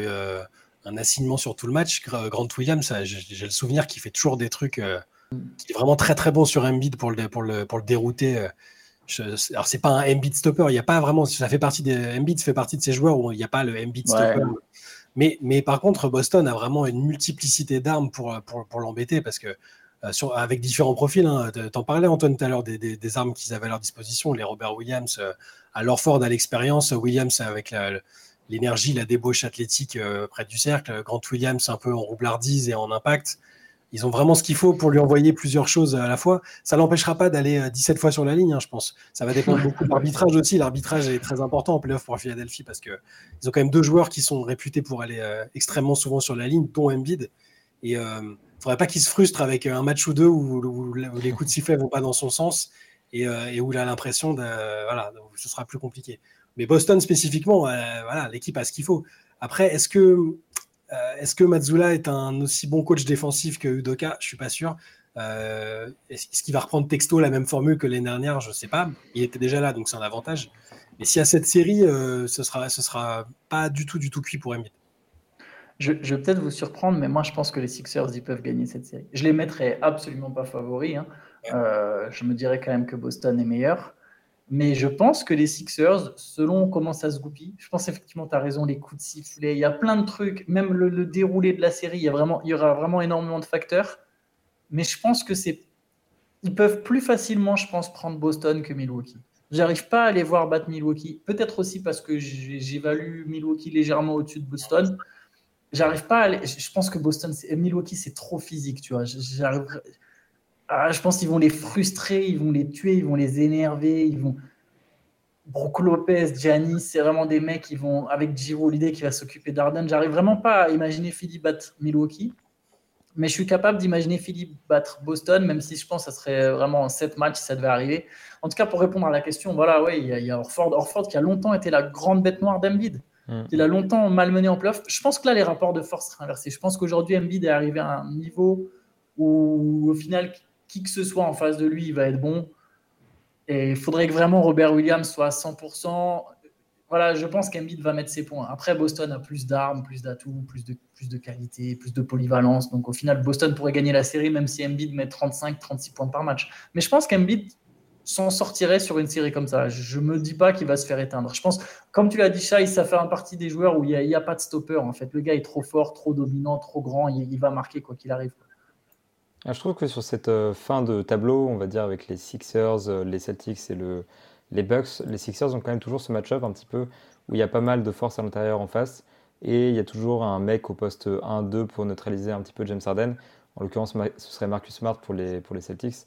un assignement sur tout le match, Grant Williams, j'ai le souvenir qu'il fait toujours des trucs, qui est vraiment très très bon sur Embiid pour le, pour le, pour le dérouter je, alors c'est pas un Embiid stopper, il y a pas vraiment, ça fait partie des Embiid fait partie de ces joueurs où il n'y a pas le Embiid stopper. Mais, mais par contre, Boston a vraiment une multiplicité d'armes pour, pour, pour l'embêter parce que euh, sur, avec différents profils, hein, t'en parlais Antoine tout à l'heure des, des, armes qu'ils avaient à leur disposition, les Robert Williams, euh, à Lorford à l'expérience, Williams avec l'énergie, la, débauche athlétique euh, près du cercle, Grant Williams un peu en roublardise et en impact. Ils ont vraiment ce qu'il faut pour lui envoyer plusieurs choses à la fois. Ça l'empêchera pas d'aller 17 euh, fois sur la ligne, hein, je pense. Ça va dépendre beaucoup de l'arbitrage aussi. L'arbitrage est très important en playoff pour Philadelphie parce qu'ils ont quand même deux joueurs qui sont réputés pour aller euh, extrêmement souvent sur la ligne, dont Embiid. Et il euh, faudrait pas qu'il se frustre avec un match ou deux où, les coups de sifflet vont pas dans son sens et, où il a l'impression de voilà, ce sera plus compliqué. Mais Boston spécifiquement, voilà, l'équipe a ce qu'il faut. Après, est-ce que, est-ce que Mazzula est un aussi bon coach défensif que Udoka? Je suis pas sûr. est-ce qu'il va reprendre texto la même formule que l'année dernière? Je sais pas. Il était déjà là, donc c'est un avantage. Mais si à cette série, ce sera, ce sera pas du tout, du tout cuit pour Embiid. Je, vais peut-être vous surprendre, mais moi je pense que les Sixers ils peuvent gagner cette série. Je les mettrais absolument pas favoris. Hein. Euh, je me dirais quand même que Boston est meilleur. Mais je pense que les Sixers, selon comment ça se goupille, je pense effectivement, tu as raison, les coups de sifflet, il y a plein de trucs, même le, déroulé de la série, il y, a vraiment, il y aura vraiment énormément de facteurs. Mais je pense que c'est. Ils peuvent plus facilement, je pense, prendre Boston que Milwaukee. J'arrive pas à les voir battre Milwaukee. Peut-être aussi parce que j'évalue Milwaukee légèrement au-dessus de Boston j'arrive pas à Je pense que Boston, Milwaukee, c'est trop physique, tu vois. Ah, je pense qu'ils vont les frustrer, ils vont les tuer, ils vont les énerver, ils vont. Brook Lopez, Giannis, c'est vraiment des mecs qui vont, avec Giro l'idée qui va s'occuper d'Arden. J'arrive vraiment pas à imaginer Philippe battre Milwaukee, mais je suis capable d'imaginer Philippe battre Boston, même si je pense que ça serait vraiment 7 matchs si ça devait arriver. En tout cas, pour répondre à la question, voilà, ouais, il y, a, il y a Orford, Orford qui a longtemps été la grande bête noire d'Embiid. Mm. Il a longtemps malmené en playoff. Je pense que là, les rapports de force seraient inversés. Je pense qu'aujourd'hui, Embiid est arrivé à un niveau où, au final, qui que ce soit en face de lui, il va être bon. Et il faudrait que vraiment Robert Williams soit à 100%. Voilà, je pense qu'Embiid va mettre ses points. Après, Boston a plus d'armes, plus d'atouts, plus de, plus de qualité, plus de polyvalence. Donc au final, Boston pourrait gagner la série même si Embiid met 35-36 points par match. Mais je pense qu'Embiid s'en sortirait sur une série comme ça. Je ne me dis pas qu'il va se faire éteindre. Je pense, comme tu l'as dit, Shai, ça fait un partie des joueurs où il n'y a, pas de stopper. En fait, le gars est trop fort, trop dominant, trop grand. Il, va marquer quoi qu'il arrive. Ah, je trouve que sur cette euh, fin de tableau, on va dire avec les Sixers, euh, les Celtics et le, les Bucks, les Sixers ont quand même toujours ce match-up un petit peu où il y a pas mal de force à l'intérieur en face et il y a toujours un mec au poste 1-2 pour neutraliser un petit peu James Harden. En l'occurrence, ce serait Marcus Smart pour les, pour les Celtics.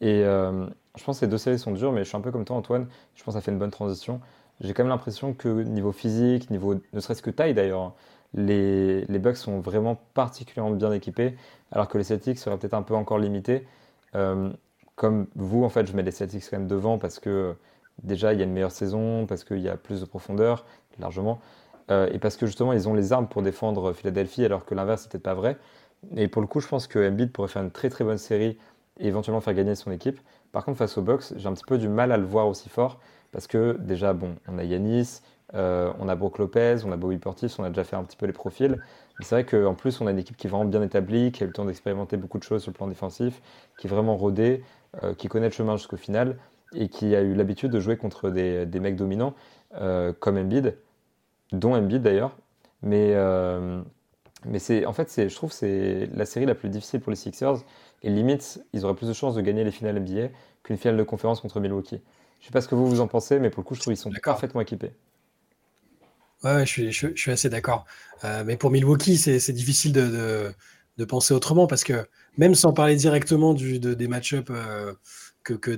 Et euh, je pense que ces deux séries sont dures, mais je suis un peu comme toi, Antoine. Je pense que ça fait une bonne transition. J'ai quand même l'impression que niveau physique, niveau ne serait-ce que taille d'ailleurs, les, Bucks sont vraiment particulièrement bien équipés, alors que les Celtics seraient peut-être un peu encore limités. Euh, comme vous, en fait, je mets les Celtics quand même devant parce que déjà il y a une meilleure saison, parce qu'il y a plus de profondeur, largement, euh, et parce que justement ils ont les armes pour défendre Philadelphie, alors que l'inverse n'est peut-être pas vrai. Et pour le coup, je pense que Embiid pourrait faire une très très bonne série et éventuellement faire gagner son équipe. Par contre, face aux Bucks, j'ai un petit peu du mal à le voir aussi fort parce que déjà, bon, on a Yanis, euh, on a Brook Lopez, on a Bobby Portis, on a déjà fait un petit peu les profils. Mais c'est vrai qu'en plus, on a une équipe qui est vraiment bien établie, qui a eu le temps d'expérimenter beaucoup de choses sur le plan défensif, qui est vraiment rodée, euh, qui connaît le chemin jusqu'au final et qui a eu l'habitude de jouer contre des, mecs dominants euh, comme Embiid, dont Embiid d'ailleurs. Mais, mais c'est, en fait, je trouve que c'est la série la plus difficile pour les Sixers et limite, ils auraient plus de chances de gagner les finales NBA qu'une finale de conférence contre Milwaukee. Je sais pas ce que vous vous en pensez, mais pour le coup, je trouve qu'ils sont parfaitement équipés. Ouais, je, suis, assez d'accord. Euh, mais pour Milwaukee, c'est difficile de, penser autrement parce que même sans parler directement des match-ups euh, que, que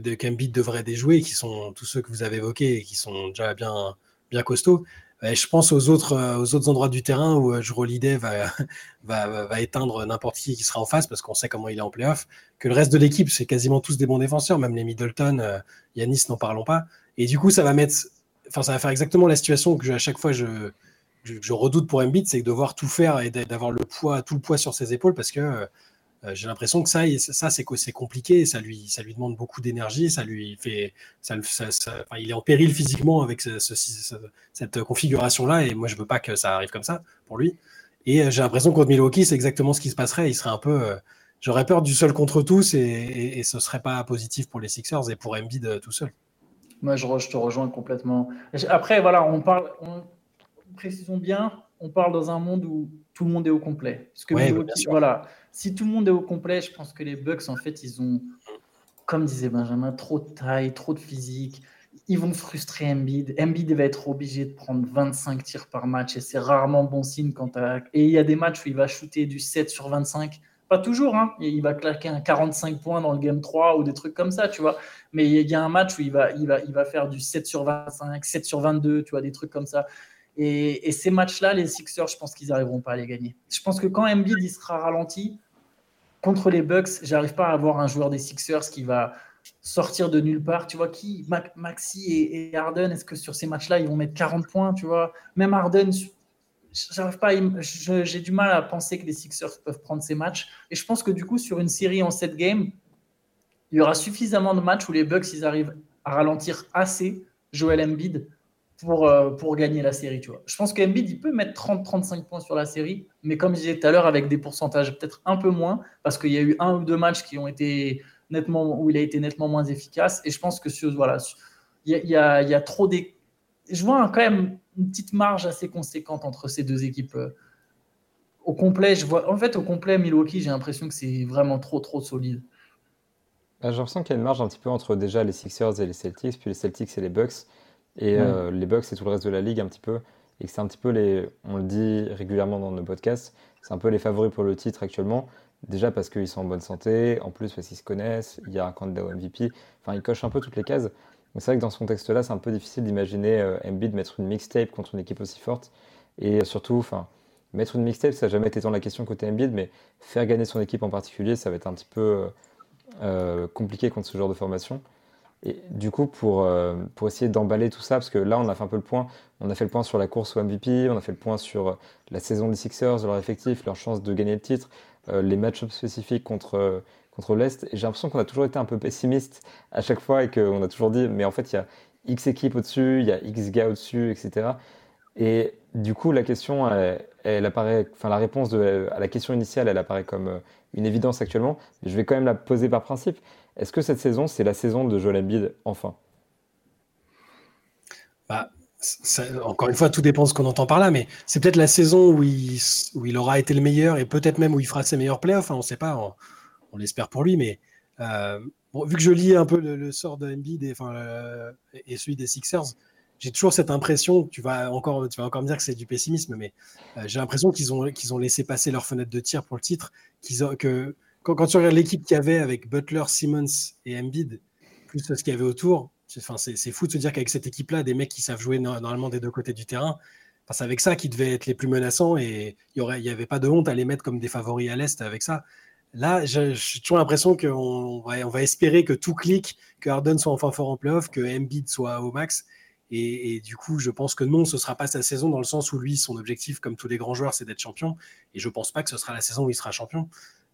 devrait déjouer, qui sont tous ceux que vous avez évoqués et qui sont déjà bien, costauds, je pense aux autres, euh, endroits du terrain où Juro Holiday va, va, va, éteindre n'importe qui qui sera en face parce qu'on sait comment il est en playoff. Que le reste de l'équipe, c'est quasiment tous des bons défenseurs, même les Middleton, euh, Yanis, n'en parlons pas. Et du coup, ça va mettre, enfin, ça va faire exactement la situation que à chaque fois je, redoute pour Embiid, c'est de devoir tout faire et d'avoir le poids, tout le poids sur ses épaules parce que euh, euh, j'ai l'impression que ça, ça c'est compliqué, ça lui, ça lui demande beaucoup d'énergie, ça lui fait, ça, il est en péril physiquement avec cette configuration-là, et moi je veux pas que ça arrive comme ça pour lui. Et euh, j'ai l'impression contre Milwaukee, c'est exactement ce qui se passerait. Il serait un peu, j'aurais peur du seul contre tous, et, et, ce serait pas positif pour les Sixers et pour Embiid tout seul. Moi, je, te rejoins complètement. Après, voilà, on parle, précisons bien, on parle dans un monde où tout le monde est au complet. Parce que voilà, si tout le monde est au complet, je pense que les Bucks, en fait, ils ont, comme disait Benjamin, trop de taille, trop de physique. Ils vont frustrer Embiid. Embiid va être obligé de prendre 25 tirs par match et c'est rarement bon signe quand Et il y a des matchs où il va shooter du 7 sur 25. Pas toujours, hein. Il va claquer un 45 points dans le game 3 ou des trucs comme ça, tu vois. Mais il y a un match où il va, il va, il va faire du 7 sur 25, 7 sur 22, tu vois, des trucs comme ça. Et, ces matchs-là, les Sixers, je pense qu'ils n'arriveront pas à les gagner. Je pense que quand Embiid il sera ralenti contre les Bucks, j'arrive pas à avoir un joueur des Sixers qui va sortir de nulle part. Tu vois qui Maxi et, Harden, est-ce que sur ces matchs-là, ils vont mettre 40 points Tu vois, même Harden, j'arrive pas, j'ai du mal à penser que les Sixers peuvent prendre ces matchs. Et je pense que du coup, sur une série en 7 games, il y aura suffisamment de matchs où les Bucks ils arrivent à ralentir assez Joel Embiid pour, euh, pour gagner la série. Tu vois. Je pense qu'Embiid, il peut mettre 30-35 points sur la série, mais comme je disais tout à l'heure, avec des pourcentages peut-être un peu moins, parce qu'il y a eu un ou deux matchs qui ont été nettement, où il a été nettement moins efficace. Et je pense que sur, voilà, il y a, y, y a, trop des. Je vois quand même une petite marge assez conséquente entre ces deux équipes. Euh, au complet, je vois. En fait, au complet, Milwaukee, j'ai l'impression que c'est vraiment trop, trop solide. Bah, j'ai l'impression qu'il y a une marge un petit peu entre déjà les Sixers et les Celtics, puis les Celtics et les Bucks. Et euh, les Bucks et tout le reste de la ligue un petit peu. Et que c'est un petit peu les. On le dit régulièrement dans nos podcasts, c'est un peu les favoris pour le titre actuellement. Déjà parce qu'ils sont en bonne santé, en plus parce qu'ils se connaissent, il y a un candidat au MVP. Enfin, ils cochent un peu toutes les cases. Mais c'est vrai que dans ce contexte-là, c'est un peu difficile d'imaginer euh, Embiid mettre une mixtape contre une équipe aussi forte. Et surtout, enfin, mettre une mixtape, ça n'a jamais été tant la question côté Embiid, mais faire gagner son équipe en particulier, ça va être un petit peu euh, euh, compliqué contre ce genre de formation. Et du coup, pour, euh, pour essayer d'emballer tout ça, parce que là, on a fait un peu le point, on a fait le point sur la course au MVP, on a fait le point sur la saison des Sixers, leur effectif, leur chance de gagner le titre, les match-ups spécifiques contre, contre l'Est. Et j'ai l'impression qu'on a toujours été un peu pessimiste à chaque fois et qu'on a toujours dit, mais en fait, il y a X équipes au-dessus, il y a X gars au-dessus, etc. Et du coup, la question, elle, apparaît, enfin, la réponse à la question initiale, elle apparaît comme euh, une évidence actuellement. Je vais quand même la poser par principe. Est-ce que cette saison, c'est la saison de Joel Embiid enfin? Bah, Encore une fois, tout dépend de ce qu'on entend par là, mais c'est peut-être la saison où il, aura été le meilleur et peut-être même où il fera ses meilleurs playoffs. Enfin, on ne sait pas, l'espère pour lui, mais euh, vu que je lis un peu le, sort de Embiid et, celui des Sixers, j'ai toujours cette impression, tu vas encore, tu vas encore me dire que c'est du pessimisme, mais euh, j'ai l'impression qu'ils ont, qu'ils ont laissé passer leur fenêtre de tir pour le titre. Qu'ils ont, que, quand, tu regardes l'équipe qu'il y avait avec Butler, Simmons et Embiid, plus ce qu'il y avait autour, c'est, fou de se dire qu'avec cette équipe-là, des mecs qui savent jouer normalement des deux côtés du terrain, c'est avec ça qu'ils devaient être les plus menaçants et il n'y avait pas de honte à les mettre comme des favoris à l'Est avec ça. Là, j'ai toujours l'impression qu'on va, espérer que tout clique, que Harden soit enfin fort en playoff, que Embiid soit au max. Et, du coup, je pense que non, ce ne sera pas sa saison dans le sens où lui, son objectif, comme tous les grands joueurs, c'est d'être champion. Et je ne pense pas que ce sera la saison où il sera champion.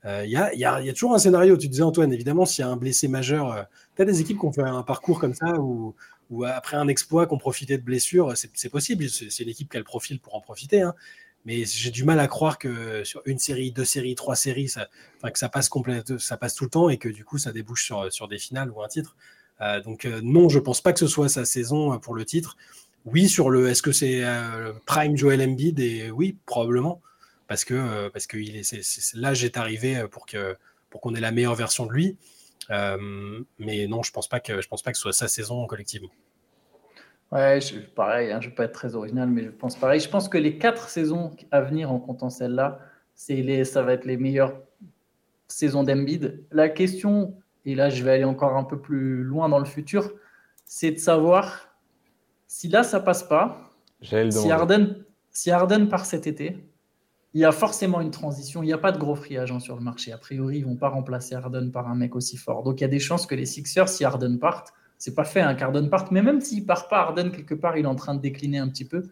Il euh, y, a, toujours un scénario, tu disais Antoine, évidemment, s'il y a un blessé majeur, euh, tu as des équipes qui ont fait un parcours comme ça, ou après un exploit, qui ont profité de blessures, c'est possible, c'est l'équipe qui a le profil pour en profiter. Hein. Mais j'ai du mal à croire que sur une série, deux séries, trois séries, ça, que ça passe, tout le temps et que du coup, ça débouche sur, des finales ou un titre. Euh, donc euh, non, je pense pas que ce soit sa saison euh, pour le titre. Oui, sur le est-ce que c'est prime Joel Embiid oui, probablement parce que parce est, l'âge est arrivé pour qu'on ait la meilleure version de lui. mais non, je pense pas que pense pas que ce soit sa saison collectivement. Ouais, je, pareil, hein, je vais pas être très original, mais je pense pareil. Je pense que les quatre saisons à venir en comptant celle-là, les, ça va être les meilleures saisons d'Embiid. La question et là je vais aller encore un peu plus loin dans le futur, c'est de savoir si là ça passe pas, si Harden, si Harden part cet été, il y a forcément une transition. Il n'y a pas de gros free agent sur le marché. A priori, ils vont pas remplacer Harden par un mec aussi fort. Donc il y a des chances que les Sixers, si Harden part, c'est pas fait un hein, qu'Harden parte, mais même s'il part pas, quelque part, il est en train de décliner un petit peu.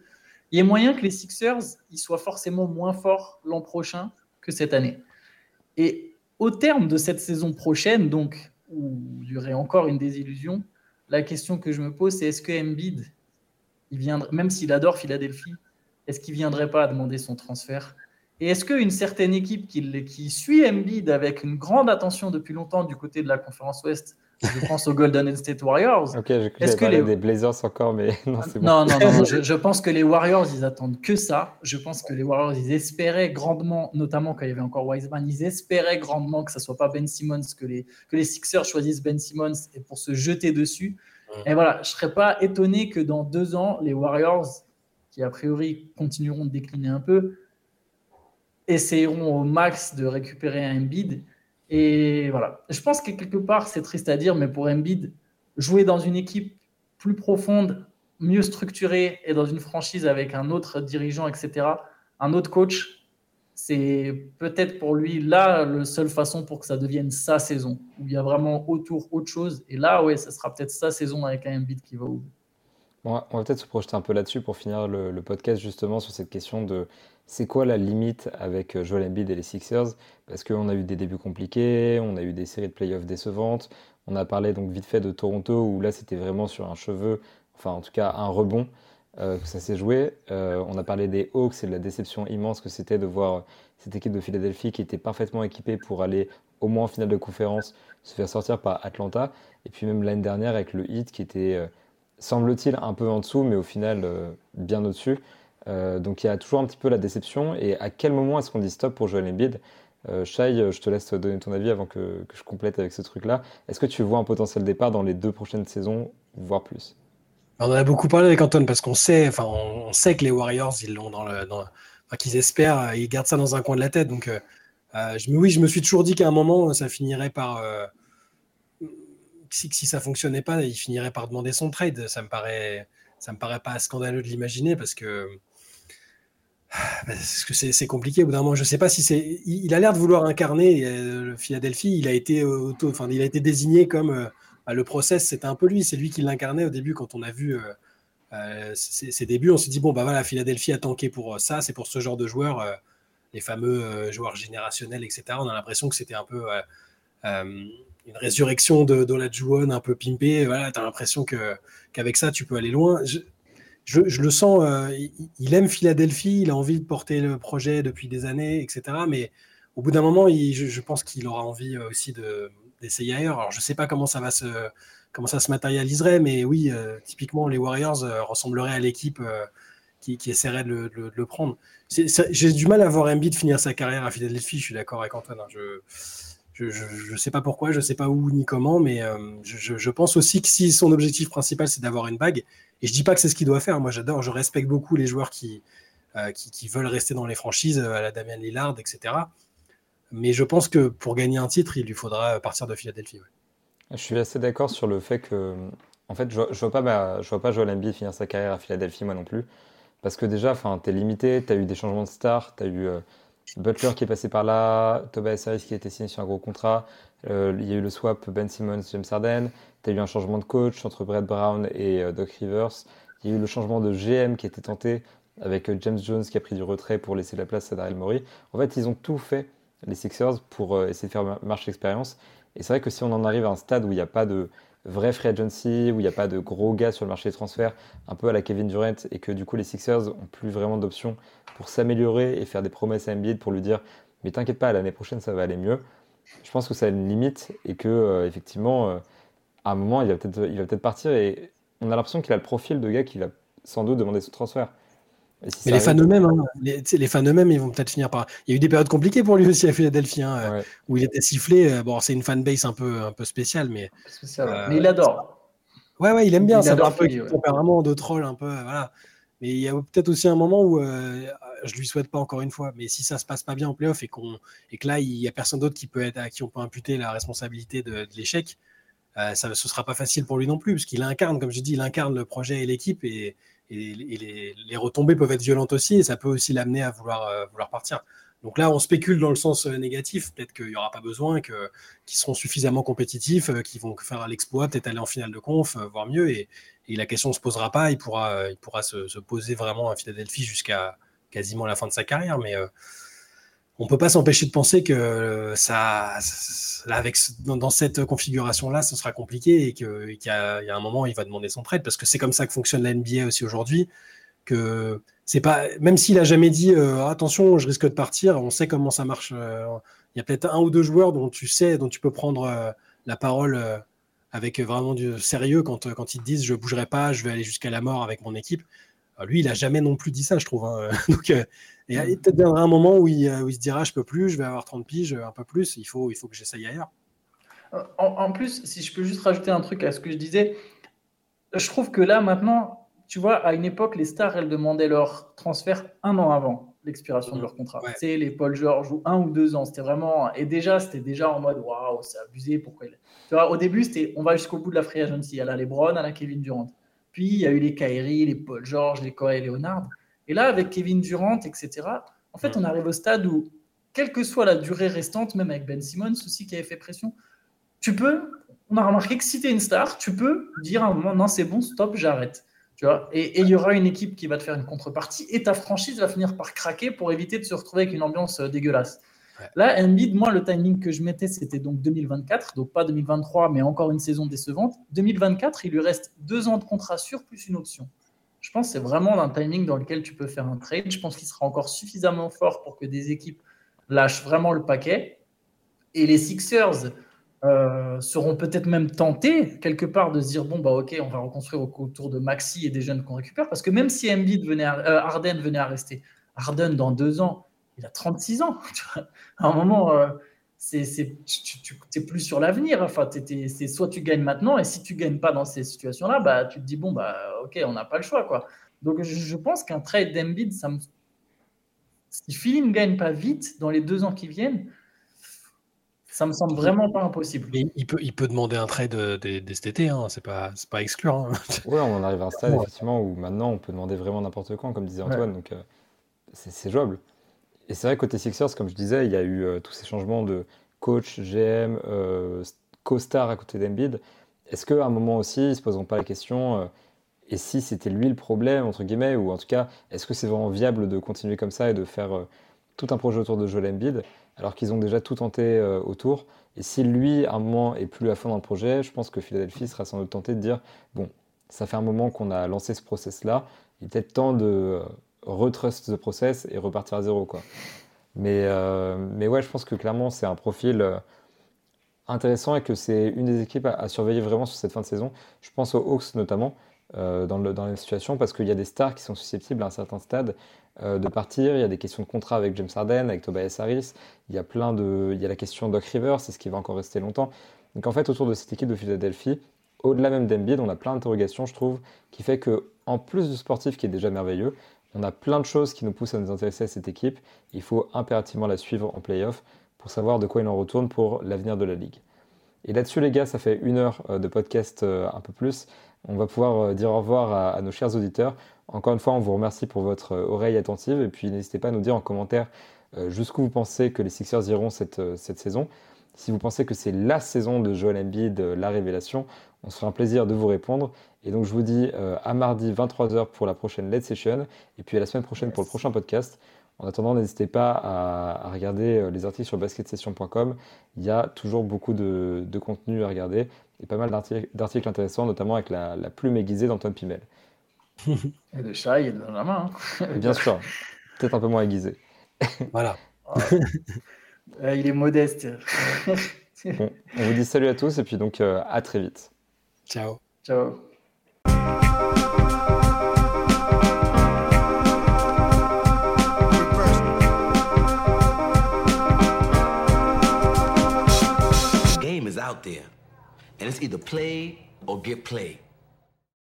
Il y a moyen que les Sixers, ils soient forcément moins forts l'an prochain que cette année. Et au terme de cette saison prochaine, donc, où il y aurait encore une désillusion, la question que je me pose, c'est est-ce que Embiid, il viendrait, même s'il adore Philadelphie, est-ce qu'il ne viendrait pas à demander son transfert? Et est-ce qu'une certaine équipe qui, qui suit Embiid avec une grande attention depuis longtemps du côté de la conférence Ouest je pense aux Golden State Warriors. Ok, Est-ce que les... des Blazers encore, mais non, c'est bon. Non, non, non, je, pense que les Warriors, ils attendent que ça. Je pense que les Warriors, ils espéraient grandement, notamment quand il y avait encore Wiseman, ils espéraient grandement que ça soit pas Ben Simmons, que les, que les Sixers choisissent Ben Simmons et pour se jeter dessus. Et voilà, je serais pas étonné que dans deux ans, les Warriors, qui a priori continueront de décliner un peu, essayeront au max de récupérer un bid et voilà. Je pense que quelque part, c'est triste à dire, mais pour Embiid, jouer dans une équipe plus profonde, mieux structurée et dans une franchise avec un autre dirigeant, etc., un autre coach, c'est peut-être pour lui là la seule façon pour que ça devienne sa saison, où il y a vraiment autour autre chose. Et là, ouais, ça sera peut-être sa saison avec un Embiid qui va où On va, peut-être se projeter un peu là-dessus pour finir le, podcast justement sur cette question de c'est quoi la limite avec euh, Joel Embiid et les Sixers? Parce qu'on a eu des débuts compliqués, on a eu des séries de playoffs décevantes, on a parlé donc vite fait de Toronto où là c'était vraiment sur un cheveu, enfin en tout cas un rebond euh, que ça s'est joué. Euh, on a parlé des Hawks et de la déception immense que c'était de voir cette équipe de Philadelphie qui était parfaitement équipée pour aller au moins en finale de conférence se faire sortir par Atlanta. Et puis même l'année dernière avec le Heat qui était, semble-t-il, un peu en dessous, mais au final euh, bien au-dessus. Euh, donc il y a toujours un petit peu la déception. Et à quel moment est-ce qu'on dit stop pour Joel Embiid? Euh, Shai, je te laisse donner ton avis avant que, que je complète avec ce truc-là. Est-ce que tu vois un potentiel départ dans les deux prochaines saisons, voire plus? On en a beaucoup parlé avec Antoine parce qu'on sait, enfin, on sait que les Warriors, ils l'ont dans le, qu'ils espèrent, ils gardent ça dans un coin de la tête. Donc, euh, oui, je me suis toujours dit qu'à un moment, ça finirait par, si, si ça fonctionnait pas, il finirait par demander son trade. Ça me paraît, ça me paraît pas scandaleux de l'imaginer parce que que c'est compliqué au bout d'un moment. Je sais pas si c'est. Il, a l'air de vouloir incarner euh, Philadelphie. Il a été auto, enfin, il a été désigné comme euh, bah, le process. C'était un peu lui. C'est lui qui l'incarnait au début quand on a vu euh, euh, ses, débuts. On s'est dit bon bah voilà, Philadelphie a tanké pour euh, ça. C'est pour ce genre de joueurs, euh, les fameux euh, joueurs générationnels, etc. On a l'impression que c'était un peu euh, euh, une résurrection de d'Olajuwon un peu pimpé. Voilà, t'as l'impression que qu'avec ça tu peux aller loin. Je, le sens, euh, il, aime Philadelphie, il a envie de porter le projet depuis des années, etc. Mais au bout d'un moment, je, pense qu'il aura envie euh, aussi de- d'essayer ailleurs. Alors, je ne sais pas comment ça va se, comment ça se matérialiserait, mais oui, euh, typiquement, les Warriors ressembleraient à l'équipe qui, essaierait de le, de de prendre. J'ai du mal à voir Embiid finir sa carrière à Philadelphie, je suis d'accord avec Antoine. hein. Je ne sais pas pourquoi, je ne sais pas où ni comment, mais euh, je, pense aussi que si son objectif principal c'est d'avoir une bague, et je dis pas que c'est ce qu'il doit faire, moi j'adore, je respecte beaucoup les joueurs qui, euh, qui, veulent rester dans les franchises, euh, à la Damian Lillard, etc. Mais je pense que pour gagner un titre, il lui faudra partir de Philadelphie. Je suis assez d'accord sur le fait que, en fait, je, je vois pas, pas Joel Embiid finir sa carrière à Philadelphie, moi non plus. Parce que déjà, enfin, t'es limité, t'as eu des changements de stars, t'as eu euh, Butler qui est passé par là, Tobias Harris qui a été signé sur un gros contrat, euh, il y a eu le swap Ben Simmons, James Harden, t'as eu un changement de coach entre Brett Brown et euh, Doc Rivers, il y a eu le changement de GM qui était tenté avec euh, James Jones qui a pris du retrait pour laisser la place à Daryl Morey. En fait, ils ont tout fait, les Sixers, pour essayer de faire mar- marche l'expérience. Et c'est vrai que si on en arrive à un stade où il n'y a pas de vrai free agency, où il n'y a pas de gros gars sur le marché des transferts, un peu à la Kevin Durant, et que du coup les Sixers ont plus vraiment d'options pour s'améliorer et faire des promesses à Embiid pour lui dire mais t'inquiète pas, l'année prochaine ça va aller mieux. Je pense que ça a une limite et que euh, effectivement euh, à un moment il va peut-être partir et on a l'impression qu'il a le profil de gars qui va sans doute demander son transfert. Si Mais les fans eux-mêmes, hein, les, fans eux-mêmes, ils vont peut-être finir par. Il y a eu des périodes compliquées pour lui aussi à Philadelphie, hein, euh, Ouais. où il était sifflé. Euh, Bon, c'est une fanbase un peu, un peu spéciale, mais Spécial. Euh, Mais il adore. Ouais, ouais, il aime bien. Il Ça adore un peu ouais. le tempérament de troll, un peu. euh, Voilà. Mais il y a peut-être aussi un moment où euh, je lui souhaite pas encore une fois, mais si ça se passe pas bien en playoff et qu'on et que là il y a personne d'autre qui peut être à qui on peut imputer la responsabilité de, de l'échec, euh, ça ce sera pas facile pour lui non plus, parce qu'il incarne, comme je dis, il incarne le projet et l'équipe et, et, les, retombées peuvent être violentes aussi et ça peut aussi l'amener à vouloir euh, vouloir partir. Donc là, on spécule dans le sens euh, négatif. Peut-être qu'il n'y aura pas besoin, qu'ils seront suffisamment compétitifs, euh, qu'ils vont faire l'exploit, peut-être aller en finale de conf, voire mieux. Et, la question ne se posera pas. Il pourra, se, se poser vraiment à Philadelphie jusqu'à quasiment la fin de sa carrière. Mais on peut pas s'empêcher de penser que euh, ça, avec, dans, cette configuration-là, ce sera compliqué et qu'il y, a un moment, il va demander son trade parce que c'est comme ça que fonctionne la NBA aussi aujourd'hui. Que c'est pas, même s'il a jamais dit euh, attention, je risque de partir, on sait comment ça marche. euh, Il y a peut-être un ou deux joueurs dont tu sais, dont tu peux prendre la parole avec vraiment du sérieux quand, quand ils te disent je bougerai pas, je vais aller jusqu'à la mort avec mon équipe. Lui, il a jamais non plus dit ça, je trouve. hein. Donc, et il peut-être viendra un moment où il, euh, où il se dira je peux plus, je vais avoir 30 piges, un peu plus, il faut, il faut que j'essaye ailleurs. En, en plus, si je peux juste rajouter un truc à ce que je disais, je trouve que là, maintenant, tu vois, à une époque, les stars, elles demandaient leur transfert un an avant l'expiration de leur contrat. Ouais. Sais, les Paul George ou un ou deux ans. C'était vraiment. Et déjà, c'était déjà en mode waouh, c'est abusé. Pourquoi il... Tu vois, au début, c'était on va jusqu'au bout de la free agency. À la LeBron, à la Kevin Durant. Puis, il y a eu les Kyrie, les Paul George, les Kawhi Leonard. Et là, avec Kevin Durant, etc., en fait, on arrive au stade où, quelle que soit la durée restante, même avec Ben Simmons aussi qui avait fait pression, tu peux, on a remarqué que si tu es une star, tu peux dire à un moment, non, c'est bon, stop, j'arrête. Tu vois? Et il y aura une équipe qui va te faire une contrepartie et ta franchise va finir par craquer pour éviter de se retrouver avec une ambiance euh, dégueulasse. Là, Embiid, moi, le timing que je mettais, c'était donc 2024, donc pas 2023, mais encore une saison décevante. 2024, il lui reste deux ans de contrat sûr plus une option. Je pense que c'est vraiment un timing dans lequel tu peux faire un trade. Je pense qu'il sera encore suffisamment fort pour que des équipes lâchent vraiment le paquet. Et les Sixers, euh, seront peut-être même tentés quelque part de se dire bon bah ok on va reconstruire autour de Maxi et des jeunes qu'on récupère parce que même si Embiid venait à, euh, Harden venait à rester Harden dans deux ans il a 36 ans à un moment euh, c'est tu n'es plus sur l'avenir enfin c'est soit tu gagnes maintenant et si tu gagnes pas dans ces situations là bah tu te dis bon bah ok on n'a pas le choix quoi donc je, pense qu'un trade d'Embiid ça me si Philly ne gagne pas vite dans les deux ans qui viennent ça me semble vraiment pas impossible. il peut, il peut demander un trade dès, cet été, hein. c'est pas, pas exclure. Hein. Oui, on en arrive à un stade effectivement où maintenant on peut demander vraiment n'importe quand, comme disait Antoine, donc euh, c'est jouable. Et c'est vrai côté Sixers, comme je disais, il y a eu euh, tous ces changements de coach, GM, euh, co-star à côté d'Embiid. Est-ce qu'à un moment aussi, ils se poseront pas la question et si c'était lui le problème entre guillemets, ou en tout cas, est-ce que c'est vraiment viable de continuer comme ça et de faire tout un projet autour de Joel Embiid alors qu'ils ont déjà tout tenté euh, autour? Et si lui, à un moment, est plus à fond dans le projet, je pense que Philadelphie sera sans doute tenté de dire bon, ça fait un moment qu'on a lancé ce process-là, il est peut-être temps de euh, retrust ce process et repartir à zéro. Quoi. Mais, euh, mais ouais, je pense que clairement, c'est un profil intéressant et que c'est une des équipes à, surveiller vraiment sur cette fin de saison. Je pense aux Hawks notamment. dans, le, dans la situation parce qu'il y a des stars qui sont susceptibles à un certain stade euh, de partir. Il y a des questions de contrat avec James Harden, avec Tobias Harris. Il y a plein de, il y a la question Doc Rivers, c'est ce qui va encore rester longtemps. Donc en fait, autour de cette équipe de Philadelphie, au-delà même d'Embiid, on a plein d'interrogations, je trouve, qui fait que en plus du sportif qui est déjà merveilleux, on a plein de choses qui nous poussent à nous intéresser à cette équipe. Il faut impérativement la suivre en playoff pour savoir de quoi il en retourne pour l'avenir de la ligue. Et là-dessus, les gars, ça fait une heure euh, de podcast euh, un peu plus. On va pouvoir dire au revoir à nos chers auditeurs. Encore une fois, on vous remercie pour votre euh, oreille attentive et puis n'hésitez pas à nous dire en commentaire euh, jusqu'où vous pensez que les Sixers iront cette, euh, cette saison. Si vous pensez que c'est la saison de Joel Embiid, la révélation, on se fera un plaisir de vous répondre. Et donc je vous dis à mardi 23h pour la prochaine Late Session et puis à la semaine prochaine pour le prochain podcast. En attendant, n'hésitez pas à, regarder les articles sur basketsession.com. Il y a toujours beaucoup de, contenu à regarder et pas mal d'articles intéressants, notamment avec la, la plume aiguisée d'Antoine Pimel. Et le chat, il est dans la main. Hein. Bien sûr. Peut-être un peu moins aiguisé. Voilà. Euh, il est modeste. on vous dit salut à tous et puis donc euh, à très vite. Ciao. Ciao. game is out there, and it's either play or get played.